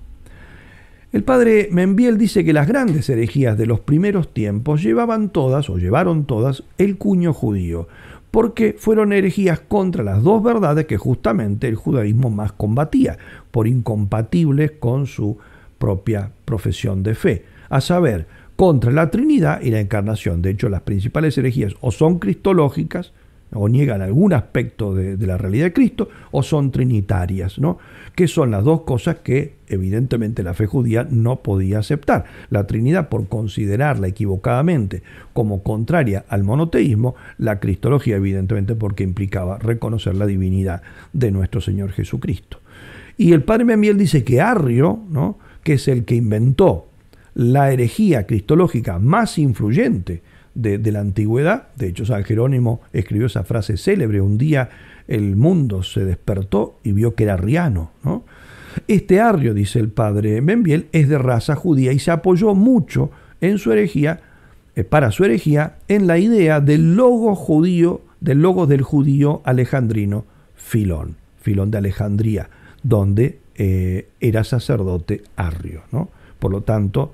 El padre Membiel dice que las grandes herejías de los primeros tiempos llevaban todas, o llevaron todas, el cuño judío, porque fueron herejías contra las dos verdades que justamente el judaísmo más combatía, por incompatibles con su propia profesión de fe, a saber, contra la Trinidad y la Encarnación. De hecho, las principales herejías o son cristológicas, o niegan algún aspecto de, la realidad de Cristo, o son trinitarias, ¿no? Que son las dos cosas que evidentemente la fe judía no podía aceptar. La Trinidad por considerarla equivocadamente como contraria al monoteísmo, la cristología evidentemente porque implicaba reconocer la divinidad de nuestro Señor Jesucristo. Y el padre Membiel dice que Arrio, ¿no? que es el que inventó la herejía cristológica más influyente, de, la antigüedad. De hecho, San Jerónimo escribió esa frase célebre, un día el mundo se despertó y vio que era arriano. ¿no? Este arrio, dice el padre Benviel, es de raza judía y se apoyó mucho en su herejía, eh, para su herejía, en la idea del logo judío, del logo del judío alejandrino Filón, Filón de Alejandría, donde eh, era sacerdote arrio. ¿no? Por lo tanto,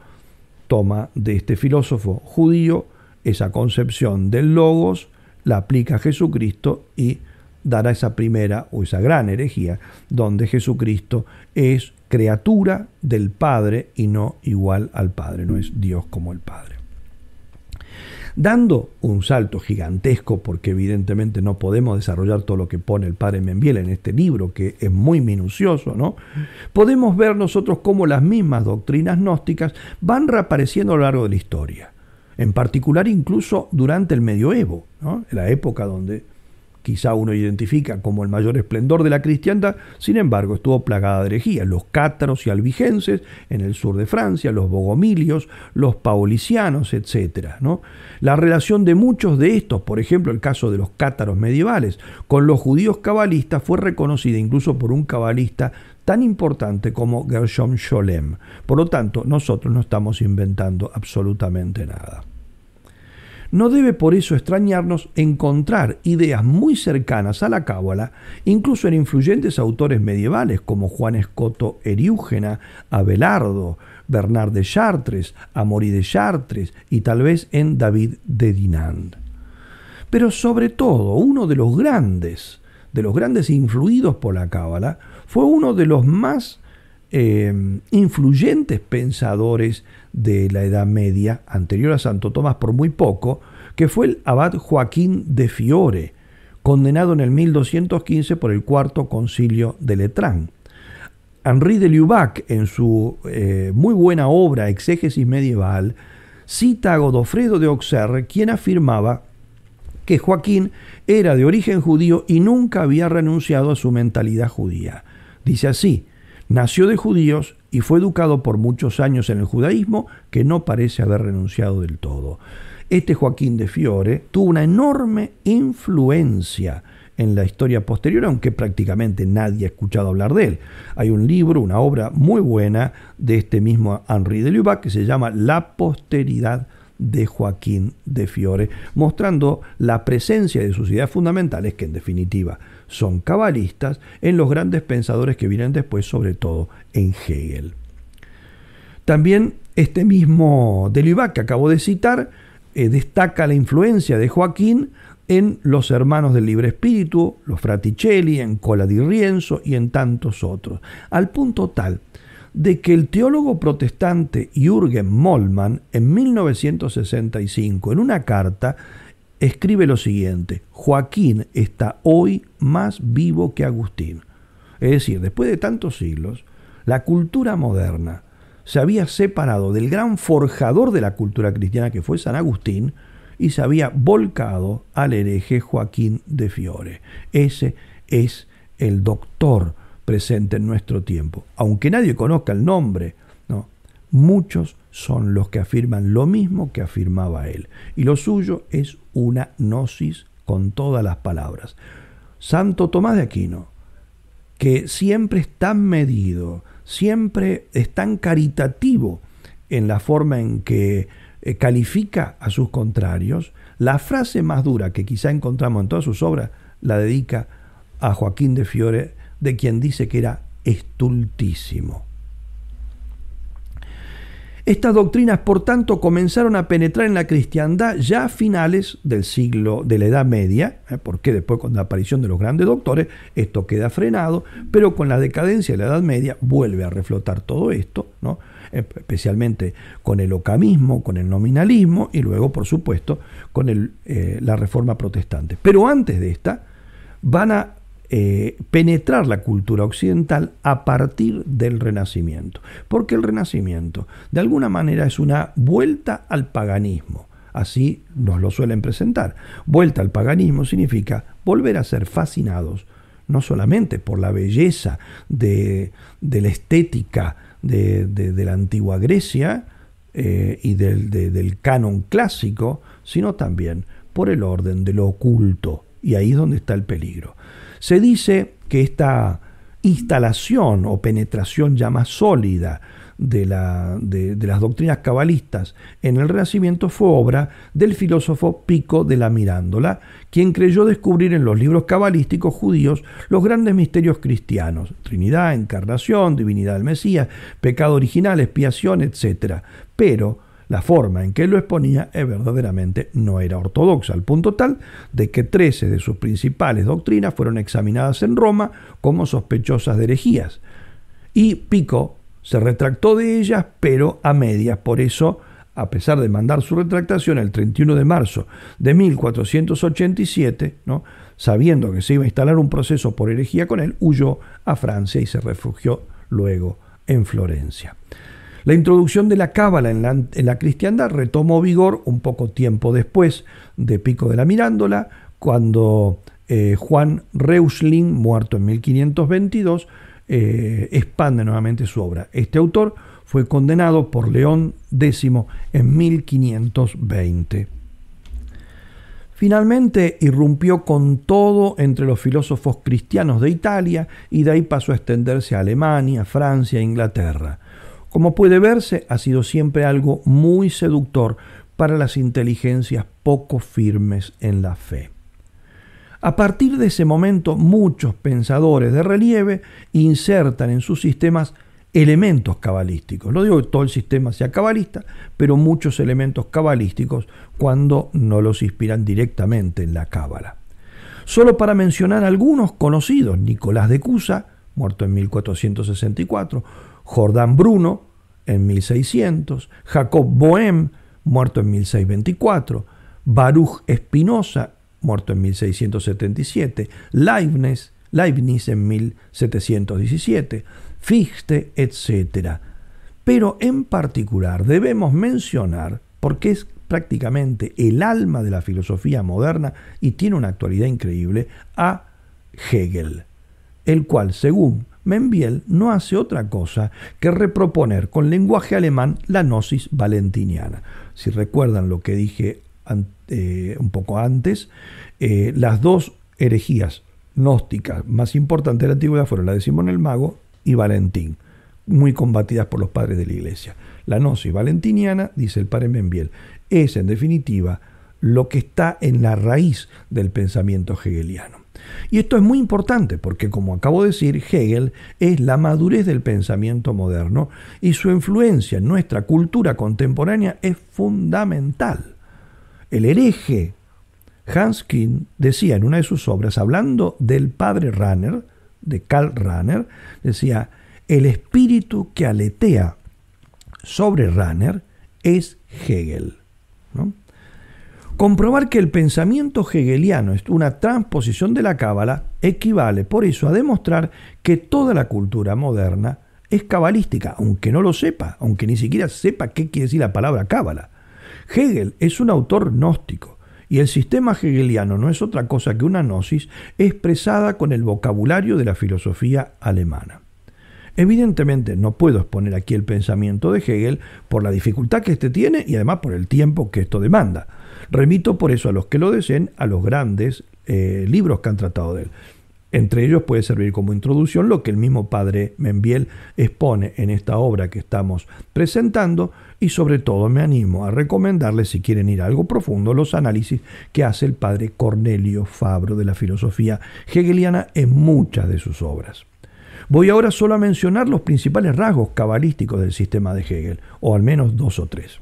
toma de este filósofo judío esa concepción del logos, la aplica a Jesucristo y dará esa primera o esa gran herejía donde Jesucristo es criatura del Padre y no igual al Padre, no es Dios como el Padre. Dando un salto gigantesco, porque evidentemente no podemos desarrollar todo lo que pone el padre Membiel en este libro, que es muy minucioso, ¿no? Podemos ver nosotros cómo las mismas doctrinas gnósticas van reapareciendo a lo largo de la historia en particular incluso durante el medioevo, la época donde quizá uno identifica como el mayor esplendor de la cristiandad, sin embargo estuvo plagada de herejías, los cátaros y albigenses en el sur de Francia, los bogomilios, los paulicianos, etc. ¿no? La relación de muchos de estos, por ejemplo el caso de los cátaros medievales, con los judíos cabalistas fue reconocida incluso por un cabalista tan importante como Gershom Scholem. Por lo tanto, nosotros no estamos inventando absolutamente nada. No debe por eso extrañarnos encontrar ideas muy cercanas a la cábala, incluso en influyentes autores medievales como Juan Escoto Eriúgena, Abelardo, Bernard de Chartres, Amaury de Chartres y tal vez en David de Dinand. Pero sobre todo, uno de los grandes, de los grandes influidos por la cábala, fue uno de los más eh, influyentes pensadores de la Edad Media, anterior a Santo Tomás por muy poco, que fue el abad Joaquín de Fiore, condenado en el 1215 por el cuarto concilio de Letrán. Henri de Lubac, en su eh, muy buena obra Exégesis Medieval, cita a Godofredo de Auxerre, quien afirmaba que Joaquín era de origen judío y nunca había renunciado a su mentalidad judía. Dice así, Nació de judíos y fue educado por muchos años en el judaísmo que no parece haber renunciado del todo. Este Joaquín de Fiore tuvo una enorme influencia en la historia posterior, aunque prácticamente nadie ha escuchado hablar de él. Hay un libro, una obra muy buena de este mismo Henri de Lubac que se llama La posteridad de Joaquín de Fiore, mostrando la presencia de sus ideas fundamentales, que en definitiva son cabalistas, en los grandes pensadores que vienen después, sobre todo en Hegel. También este mismo de Lubac que acabo de citar, eh, destaca la influencia de Joaquín en Los Hermanos del Libre Espíritu, los Fraticelli, en Cola di Rienzo y en tantos otros, al punto tal de que el teólogo protestante Jürgen Mollmann en 1965 en una carta escribe lo siguiente, Joaquín está hoy más vivo que Agustín. Es decir, después de tantos siglos, la cultura moderna se había separado del gran forjador de la cultura cristiana que fue San Agustín, y se había volcado al hereje Joaquín de Fiore. Ese es el doctor presente en nuestro tiempo. Aunque nadie conozca el nombre, ¿no? muchos son los que afirman lo mismo que afirmaba él. Y lo suyo es una gnosis con todas las palabras. Santo Tomás de Aquino, que siempre es tan medido, siempre es tan caritativo en la forma en que eh, califica a sus contrarios, la frase más dura que quizá encontramos en todas sus obras la dedica a Joaquín de Fiore, de quien dice que era estultísimo. Estas doctrinas, por tanto, comenzaron a penetrar en la cristiandad ya a finales del siglo de la Edad Media, ¿eh? porque después con la aparición de los grandes doctores esto queda frenado, pero con la decadencia de la Edad Media vuelve a reflotar todo esto, ¿no? especialmente con el ocamismo, con el nominalismo y luego, por supuesto, con el, eh, la reforma protestante. Pero antes de esta, van a eh, penetrar la cultura occidental a partir del Renacimiento, porque el Renacimiento de alguna manera es una vuelta al paganismo. Así nos lo suelen presentar. Vuelta al paganismo significa volver a ser fascinados no solamente por la belleza de, la estética de, la antigua Grecia eh, y del, del canon clásico, sino también por el orden de lo oculto. Y ahí es donde está el peligro. Se dice que esta instalación o penetración ya más sólida de, la, de, las doctrinas cabalistas en el Renacimiento fue obra del filósofo Pico de la Mirándola, quien creyó descubrir en los libros cabalísticos judíos los grandes misterios cristianos, Trinidad, Encarnación, Divinidad del Mesías, pecado original, expiación, etc. Pero la forma en que lo exponía es verdaderamente no era ortodoxa, al punto tal de que 13 de sus principales doctrinas fueron examinadas en Roma como sospechosas de herejías. Y Pico se retractó de ellas, pero a medias. Por eso, a pesar de mandar su retractación el 31 de marzo de 1487, ¿no? sabiendo que se iba a instalar un proceso por herejía con él, huyó a Francia y se refugió luego en Florencia. La introducción de la cábala en la, cristiandad retomó vigor un poco tiempo después de Pico de la Mirándola, cuando eh, Juan Reusling, muerto en 1522, eh, expande nuevamente su obra. Este autor fue condenado por León X en 1520. Finalmente irrumpió con todo entre los filósofos cristianos de Italia y de ahí pasó a extenderse a Alemania, Francia e Inglaterra. Como puede verse, ha sido siempre algo muy seductor para las inteligencias poco firmes en la fe. A partir de ese momento, muchos pensadores de relieve insertan en sus sistemas elementos cabalísticos. No digo que todo el sistema sea cabalista, pero muchos elementos cabalísticos cuando no los inspiran directamente en la cábala. Solo para mencionar algunos conocidos, Nicolás de Cusa, muerto en 1464, Jordán Bruno, en 1600, Jacob Bohem, muerto en 1624, Baruch Espinosa, muerto en 1677, Leibniz, Leibniz en 1717, Fichte, etc. Pero en particular debemos mencionar, porque es prácticamente el alma de la filosofía moderna y tiene una actualidad increíble, a Hegel, el cual, según Membiel no hace otra cosa que reproponer con lenguaje alemán la gnosis valentiniana. Si recuerdan lo que dije eh, un poco antes, eh, las dos herejías gnósticas más importantes de la antigüedad fueron la de Simón el Mago y Valentín, muy combatidas por los padres de la iglesia. La gnosis valentiniana, dice el padre Membiel, es en definitiva lo que está en la raíz del pensamiento hegeliano. Y esto es muy importante porque, como acabo de decir, Hegel es la madurez del pensamiento moderno y su influencia en nuestra cultura contemporánea es fundamental. El hereje Hans Kind decía en una de sus obras, hablando del padre Ranner, de Karl Ranner, decía, el espíritu que aletea sobre Ranner es Hegel. Comprobar que el pensamiento hegeliano es una transposición de la cábala equivale por eso a demostrar que toda la cultura moderna es cabalística, aunque no lo sepa, aunque ni siquiera sepa qué quiere decir la palabra cábala. Hegel es un autor gnóstico y el sistema hegeliano no es otra cosa que una gnosis expresada con el vocabulario de la filosofía alemana. Evidentemente no puedo exponer aquí el pensamiento de Hegel por la dificultad que éste tiene y además por el tiempo que esto demanda. Remito por eso a los que lo deseen a los grandes eh, libros que han tratado de él. Entre ellos puede servir como introducción lo que el mismo padre Membiel expone en esta obra que estamos presentando y sobre todo me animo a recomendarles si quieren ir a algo profundo los análisis que hace el padre Cornelio Fabro de la filosofía hegeliana en muchas de sus obras. Voy ahora solo a mencionar los principales rasgos cabalísticos del sistema de Hegel, o al menos dos o tres.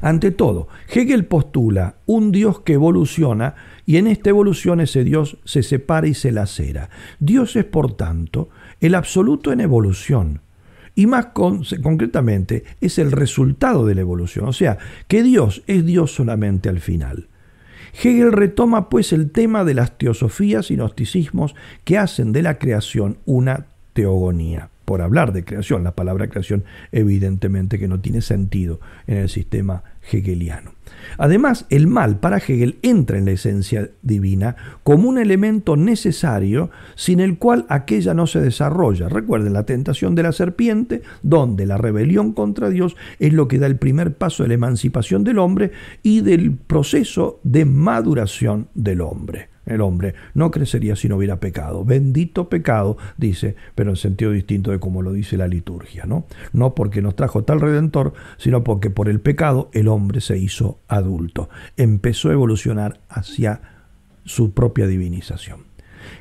Ante todo, Hegel postula un Dios que evoluciona y en esta evolución ese Dios se separa y se lacera. Dios es, por tanto, el absoluto en evolución. Y más concretamente, es el resultado de la evolución. O sea, que Dios es Dios solamente al final. Hegel retoma pues el tema de las teosofías y gnosticismos que hacen de la creación una teogonía por hablar de creación. La palabra creación evidentemente que no tiene sentido en el sistema hegeliano. Además, el mal para Hegel entra en la esencia divina como un elemento necesario sin el cual aquella no se desarrolla. Recuerden la tentación de la serpiente, donde la rebelión contra Dios es lo que da el primer paso de la emancipación del hombre y del proceso de maduración del hombre el hombre no crecería si no hubiera pecado. Bendito pecado, dice, pero en sentido distinto de como lo dice la liturgia, ¿no? No porque nos trajo tal redentor, sino porque por el pecado el hombre se hizo adulto. Empezó a evolucionar hacia su propia divinización.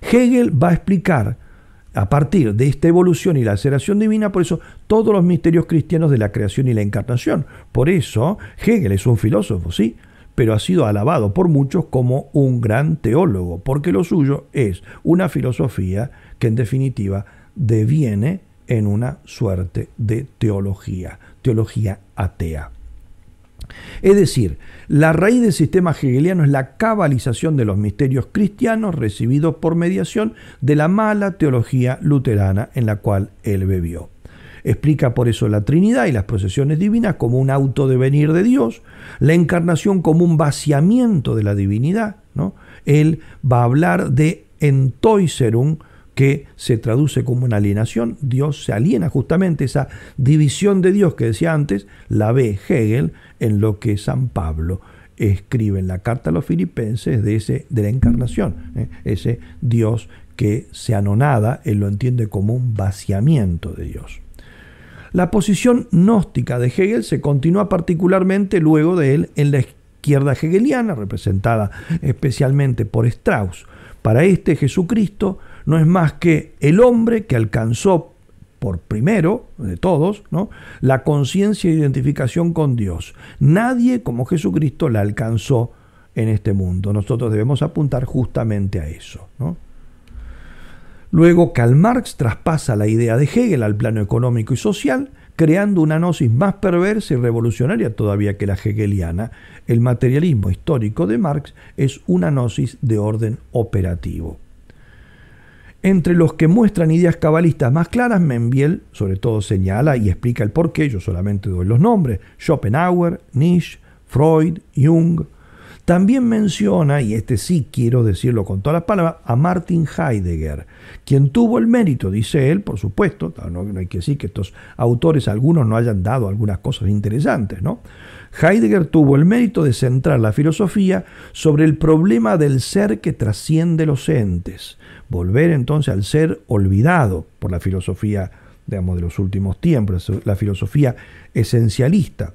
Hegel va a explicar a partir de esta evolución y la aceleración divina, por eso todos los misterios cristianos de la creación y la encarnación. Por eso Hegel es un filósofo, ¿sí? Pero ha sido alabado por muchos como un gran teólogo, porque lo suyo es una filosofía que en definitiva deviene en una suerte de teología, teología atea. Es decir, la raíz del sistema hegeliano es la cabalización de los misterios cristianos recibidos por mediación de la mala teología luterana en la cual él bebió. Explica por eso la Trinidad y las procesiones divinas como un autodevenir de Dios, la encarnación como un vaciamiento de la divinidad. ¿no? Él va a hablar de entoiserum, que se traduce como una alienación. Dios se aliena justamente esa división de Dios que decía antes, la ve Hegel en lo que San Pablo escribe en la carta a los filipenses de, ese, de la encarnación, ¿eh? ese Dios que se anonada, él lo entiende como un vaciamiento de Dios. La posición gnóstica de Hegel se continúa particularmente luego de él en la izquierda hegeliana, representada especialmente por Strauss. Para este Jesucristo no es más que el hombre que alcanzó por primero de todos, la conciencia e identificación con Dios. Nadie como Jesucristo la alcanzó en este mundo. Nosotros debemos apuntar justamente a eso. Luego Karl Marx traspasa la idea de Hegel al plano económico y social, creando una gnosis más perversa y revolucionaria todavía que la hegeliana. El materialismo histórico de Marx es una gnosis de orden operativo. Entre los que muestran ideas cabalistas más claras, Membiel sobre todo señala y explica el porqué, yo solamente doy los nombres, Schopenhauer, Nietzsche, Freud, Jung, También menciona, y este sí quiero decirlo con todas las palabras, a Martin Heidegger, quien tuvo el mérito, dice él, por supuesto, no, hay que decir que estos autores, algunos no hayan dado algunas cosas interesantes, ¿no? Heidegger tuvo el mérito de centrar la filosofía sobre el problema del ser que trasciende los entes, volver entonces al ser olvidado por la filosofía digamos, de los últimos tiempos, la filosofía esencialista.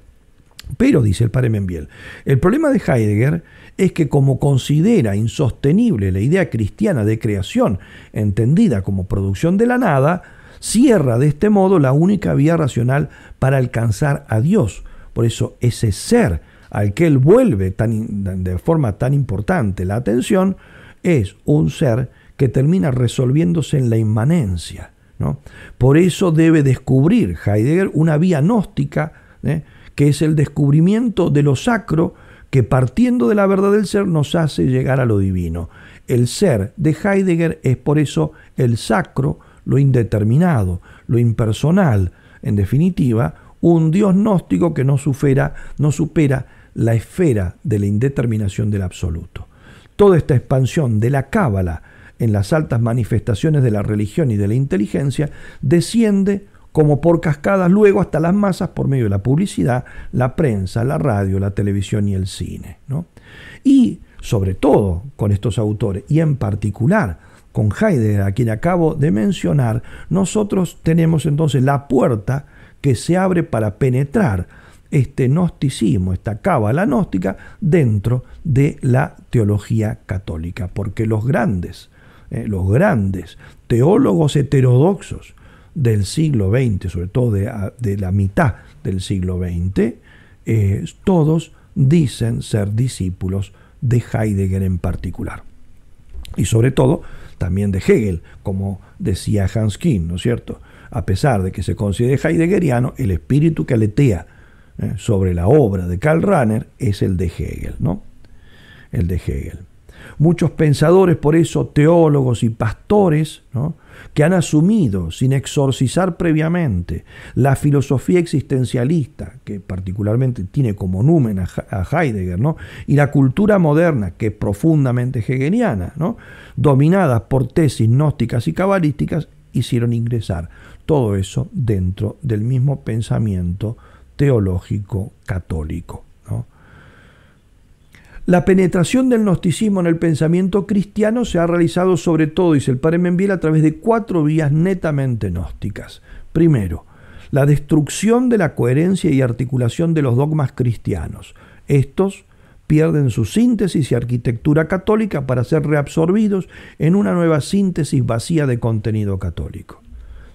Pero, dice el padre Membiel, el problema de Heidegger es que como considera insostenible la idea cristiana de creación, entendida como producción de la nada, cierra de este modo la única vía racional para alcanzar a Dios. Por eso ese ser al que él vuelve tan, de forma tan importante la atención es un ser que termina resolviéndose en la inmanencia. ¿no? Por eso debe descubrir Heidegger una vía gnóstica, ¿eh? Que es el descubrimiento de lo sacro que partiendo de la verdad del ser nos hace llegar a lo divino. El ser de Heidegger es por eso el sacro, lo indeterminado, lo impersonal, en definitiva, un Dios gnóstico que no supera, no supera la esfera de la indeterminación del absoluto. Toda esta expansión de la cábala en las altas manifestaciones de la religión y de la inteligencia desciende como por cascadas luego hasta las masas por medio de la publicidad, la prensa, la radio, la televisión y el cine. Y sobre todo con estos autores, y en particular con Heidegger, a quien acabo de mencionar, nosotros tenemos entonces la puerta que se abre para penetrar este gnosticismo, esta cábala gnóstica, dentro de la teología católica, porque los grandes, eh, los grandes teólogos heterodoxos del siglo XX, sobre todo de, la mitad del siglo XX, eh, todos dicen ser discípulos de Heidegger en particular. Y sobre todo también de Hegel, como decía Hans Kim, ¿no es cierto? A pesar de que se considere heideggeriano, el espíritu que aletea eh, sobre la obra de Karl Rahner es el de Hegel, ¿no? El de Hegel. Muchos pensadores, por eso teólogos y pastores, ¿no? Que han asumido, sin exorcizar previamente, la filosofía existencialista, que particularmente tiene como numen a Heidegger, ¿no? y la cultura moderna, que es profundamente hegeliana, ¿no? dominadas por tesis gnósticas y cabalísticas, hicieron ingresar todo eso dentro del mismo pensamiento teológico católico. La penetración del gnosticismo en el pensamiento cristiano se ha realizado sobre todo, dice el padre a través de cuatro vías netamente gnósticas. Primero, la destrucción de la coherencia y articulación de los dogmas cristianos. Estos pierden su síntesis y arquitectura católica para ser reabsorbidos en una nueva síntesis vacía de contenido católico.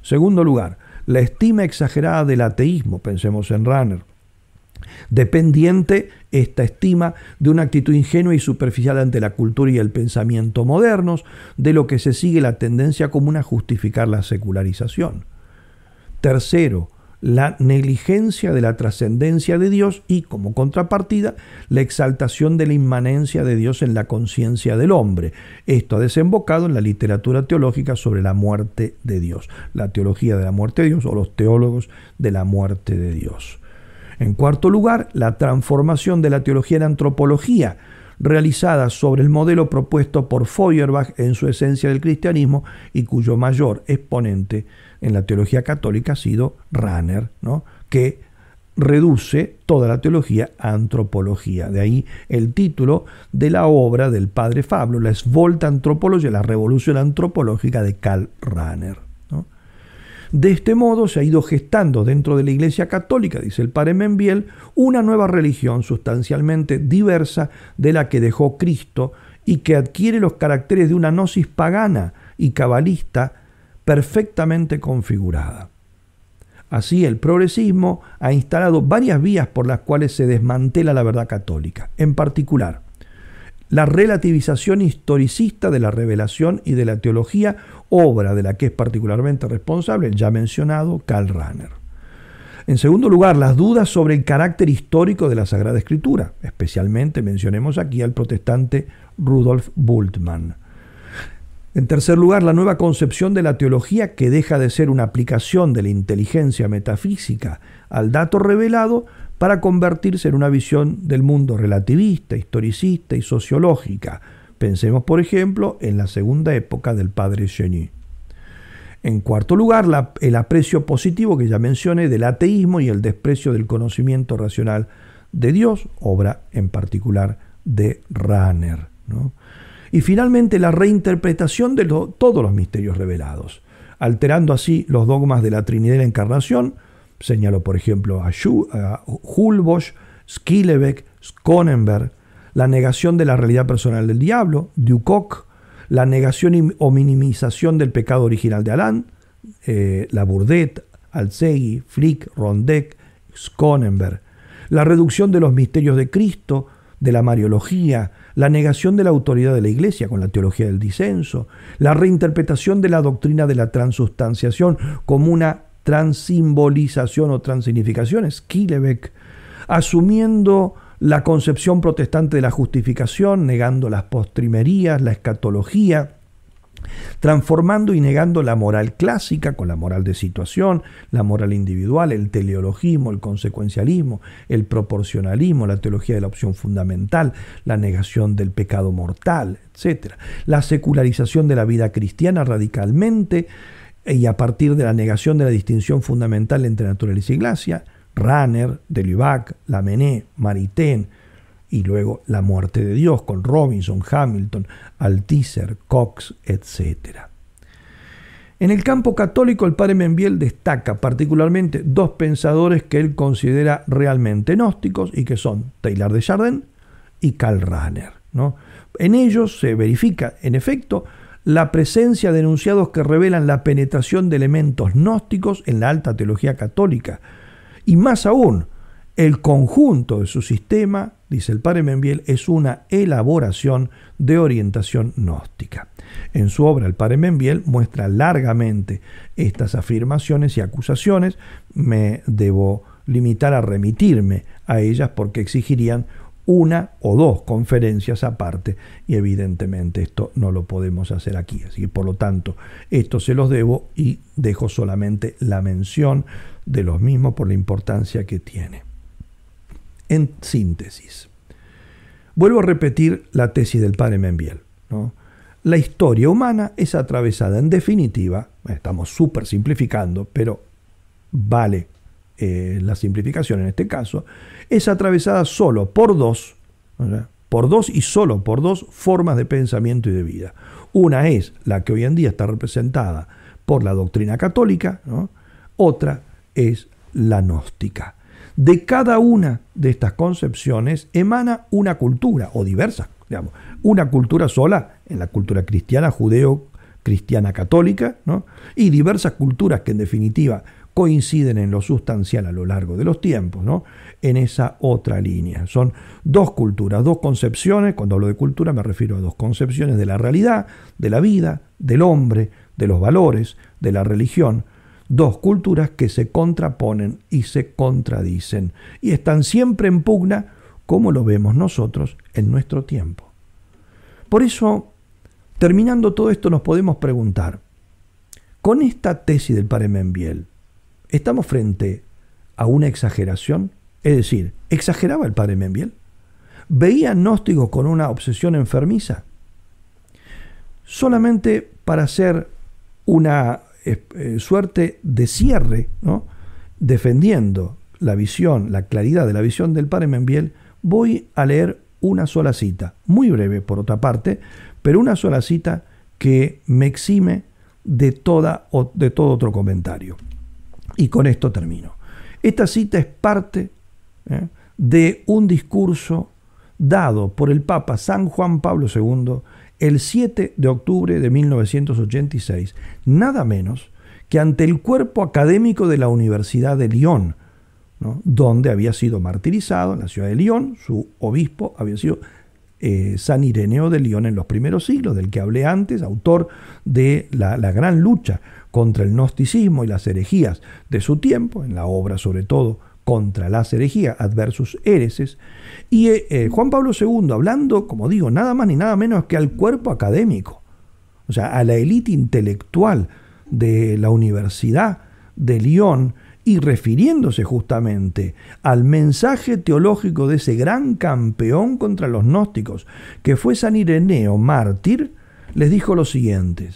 Segundo lugar, la estima exagerada del ateísmo, pensemos en Runner, dependiente esta estima de una actitud ingenua y superficial ante la cultura y el pensamiento modernos, de lo que se sigue la tendencia común a justificar la secularización. Tercero, la negligencia de la trascendencia de Dios y, como contrapartida, la exaltación de la inmanencia de Dios en la conciencia del hombre. Esto ha desembocado en la literatura teológica sobre la muerte de Dios, la teología de la muerte de Dios o los teólogos de la muerte de Dios. En cuarto lugar, la transformación de la teología en antropología, realizada sobre el modelo propuesto por Feuerbach en su esencia del cristianismo y cuyo mayor exponente en la teología católica ha sido Ranner, ¿no? que reduce toda la teología a antropología. De ahí el título de la obra del padre Fablo, la Svolta Antropología, la revolución antropológica de Karl Rahner. De este modo se ha ido gestando dentro de la Iglesia Católica, dice el padre Membiel, una nueva religión sustancialmente diversa de la que dejó Cristo y que adquiere los caracteres de una gnosis pagana y cabalista perfectamente configurada. Así, el progresismo ha instalado varias vías por las cuales se desmantela la verdad católica. En particular, la relativización historicista de la revelación y de la teología, obra de la que es particularmente responsable el ya mencionado Karl Rahner. En segundo lugar, las dudas sobre el carácter histórico de la Sagrada Escritura, especialmente mencionemos aquí al protestante Rudolf Bultmann. En tercer lugar, la nueva concepción de la teología que deja de ser una aplicación de la inteligencia metafísica al dato revelado para convertirse en una visión del mundo relativista, historicista y sociológica. Pensemos, por ejemplo, en la segunda época del padre Geny. En cuarto lugar, el aprecio positivo que ya mencioné del ateísmo y el desprecio del conocimiento racional de Dios, obra en particular de Ranner. Y finalmente la reinterpretación de todos los misterios revelados, alterando así los dogmas de la Trinidad y la Encarnación, señaló por ejemplo a, Hulbosch, Skillebeck, Skonenberg, la negación de la realidad personal del diablo, Ducoc, la negación o minimización del pecado original de Alán, eh, la Burdette, Alzegui, Flick, Rondeck, Skonenberg, la reducción de los misterios de Cristo, de la Mariología, la negación de la autoridad de la Iglesia con la teología del disenso, la reinterpretación de la doctrina de la transustanciación como una transimbolización o transignificación, Skillebeck, asumiendo la concepción protestante de la justificación, negando las postrimerías, la escatología, transformando y negando la moral clásica con la moral de situación, la moral individual, el teleologismo, el consecuencialismo, el proporcionalismo, la teología de la opción fundamental, la negación del pecado mortal, etc. La secularización de la vida cristiana radicalmente y a partir de la negación de la distinción fundamental entre naturaleza y gracia, Ranner, Delibac, Lamennais, Maritain, y luego La muerte de Dios con Robinson, Hamilton, Althusser, Cox, etc. En el campo católico, el padre Membiel destaca particularmente dos pensadores que él considera realmente gnósticos y que son Taylor de Chardin y Karl Rahner. ¿no? En ellos se verifica, en efecto, la presencia de enunciados que revelan la penetración de elementos gnósticos en la alta teología católica, y más aún, el conjunto de su sistema, dice el padre Membiel, es una elaboración de orientación gnóstica. En su obra, el padre Membiel muestra largamente estas afirmaciones y acusaciones. Me debo limitar a remitirme a ellas porque exigirían una o dos conferencias aparte y evidentemente esto no lo podemos hacer aquí. Así que por lo tanto, esto se los debo y dejo solamente la mención de los mismos por la importancia que tiene. En síntesis, vuelvo a repetir la tesis del padre Membiel. La historia humana es atravesada en definitiva, estamos súper simplificando, pero vale eh, la simplificación en este caso, es atravesada solo por dos, por dos y solo por dos formas de pensamiento y de vida. Una es la que hoy en día está representada por la doctrina católica, otra es la gnóstica. De cada una de estas concepciones emana una cultura, o diversas, digamos, una cultura sola en la cultura cristiana, judeo, cristiana católica, y diversas culturas que en definitiva coinciden en lo sustancial a lo largo de los tiempos, ¿no? en esa otra línea. Son dos culturas, dos concepciones, cuando hablo de cultura me refiero a dos concepciones de la realidad, de la vida, del hombre, de los valores, de la religión, dos culturas que se contraponen y se contradicen y están siempre en pugna como lo vemos nosotros en nuestro tiempo. Por eso, terminando todo esto, nos podemos preguntar, con esta tesis del padre Membiel, ¿estamos frente a una exageración? Es decir, ¿exageraba el padre Membiel? ¿Veía gnósticos con una obsesión enfermiza? Solamente para hacer una eh, suerte de cierre, defendiendo la visión, la claridad de la visión del padre Membiel, voy a leer una sola cita, muy breve por otra parte, pero una sola cita que me exime de, toda, de todo otro comentario. Y con esto termino. Esta cita es parte ¿eh? de un discurso dado por el Papa San Juan Pablo II el 7 de octubre de 1986, nada menos que ante el cuerpo académico de la Universidad de Lyon, donde había sido martirizado, en la ciudad de Lyon, su obispo había sido eh, San Ireneo de Lyon en los primeros siglos, del que hablé antes, autor de la, gran lucha contra el gnosticismo y las herejías de su tiempo, en la obra sobre todo contra las herejías, adversus hereses, y eh, eh, Juan Pablo II hablando, como digo, nada más ni nada menos que al cuerpo académico, o sea, a la élite intelectual de la Universidad de Lyon y refiriéndose justamente al mensaje teológico de ese gran campeón contra los gnósticos, que fue San Ireneo, mártir, les dijo lo siguiente.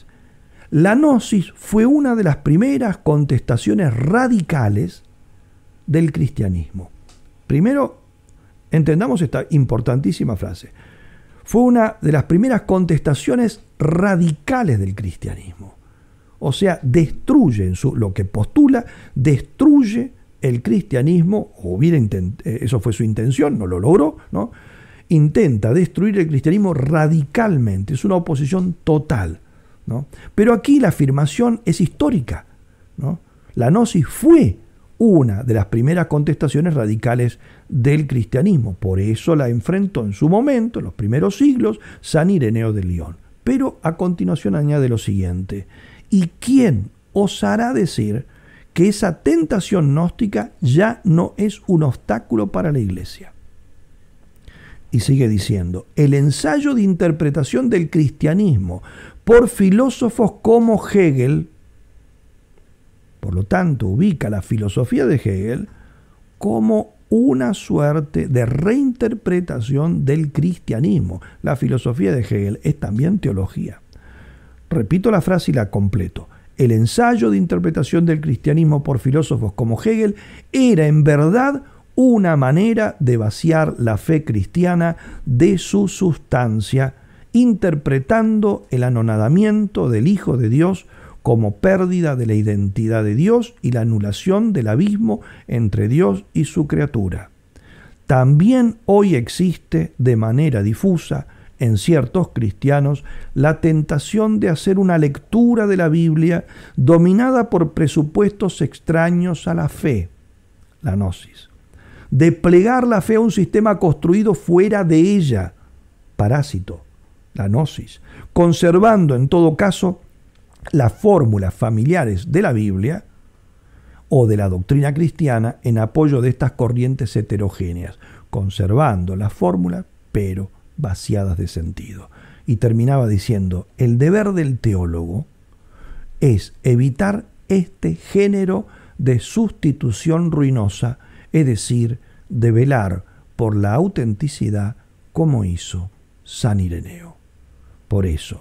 La gnosis fue una de las primeras contestaciones radicales del cristianismo. Primero, entendamos esta importantísima frase. Fue una de las primeras contestaciones radicales del cristianismo. O sea, destruye lo que postula, destruye el cristianismo, o hubiera eh, eso fue su intención, no lo logró, ¿no? Intenta destruir el cristianismo radicalmente, es una oposición total. ¿No? Pero aquí la afirmación es histórica. La gnosis fue una de las primeras contestaciones radicales del cristianismo. Por eso la enfrentó en su momento, en los primeros siglos, San Ireneo de León. Pero a continuación añade lo siguiente, ¿y quién osará decir que esa tentación gnóstica ya no es un obstáculo para la iglesia? Y sigue diciendo, el ensayo de interpretación del cristianismo por filósofos como Hegel, por lo tanto ubica la filosofía de Hegel como una suerte de reinterpretación del cristianismo. La filosofía de Hegel es también teología. Repito la frase y la completo. El ensayo de interpretación del cristianismo por filósofos como Hegel era en verdad una manera de vaciar la fe cristiana de su sustancia, interpretando el anonadamiento del Hijo de Dios como pérdida de la identidad de Dios y la anulación del abismo entre Dios y su criatura. También hoy existe de manera difusa en ciertos cristianos la tentación de hacer una lectura de la Biblia dominada por presupuestos extraños a la fe, la gnosis, de plegar la fe a un sistema construido fuera de ella, parásito, la gnosis, conservando en todo caso las fórmulas familiares de la Biblia o de la doctrina cristiana en apoyo de estas corrientes heterogéneas, conservando las fórmulas, pero vaciadas de sentido. Y terminaba diciendo, el deber del teólogo es evitar este género de sustitución ruinosa, es decir, de velar por la autenticidad como hizo San Ireneo. Por eso,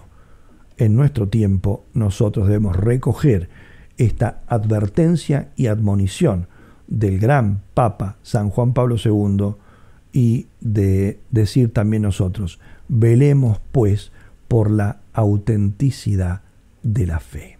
en nuestro tiempo nosotros debemos recoger esta advertencia y admonición del gran Papa San Juan Pablo II y de decir también nosotros, velemos pues por la autenticidad de la fe.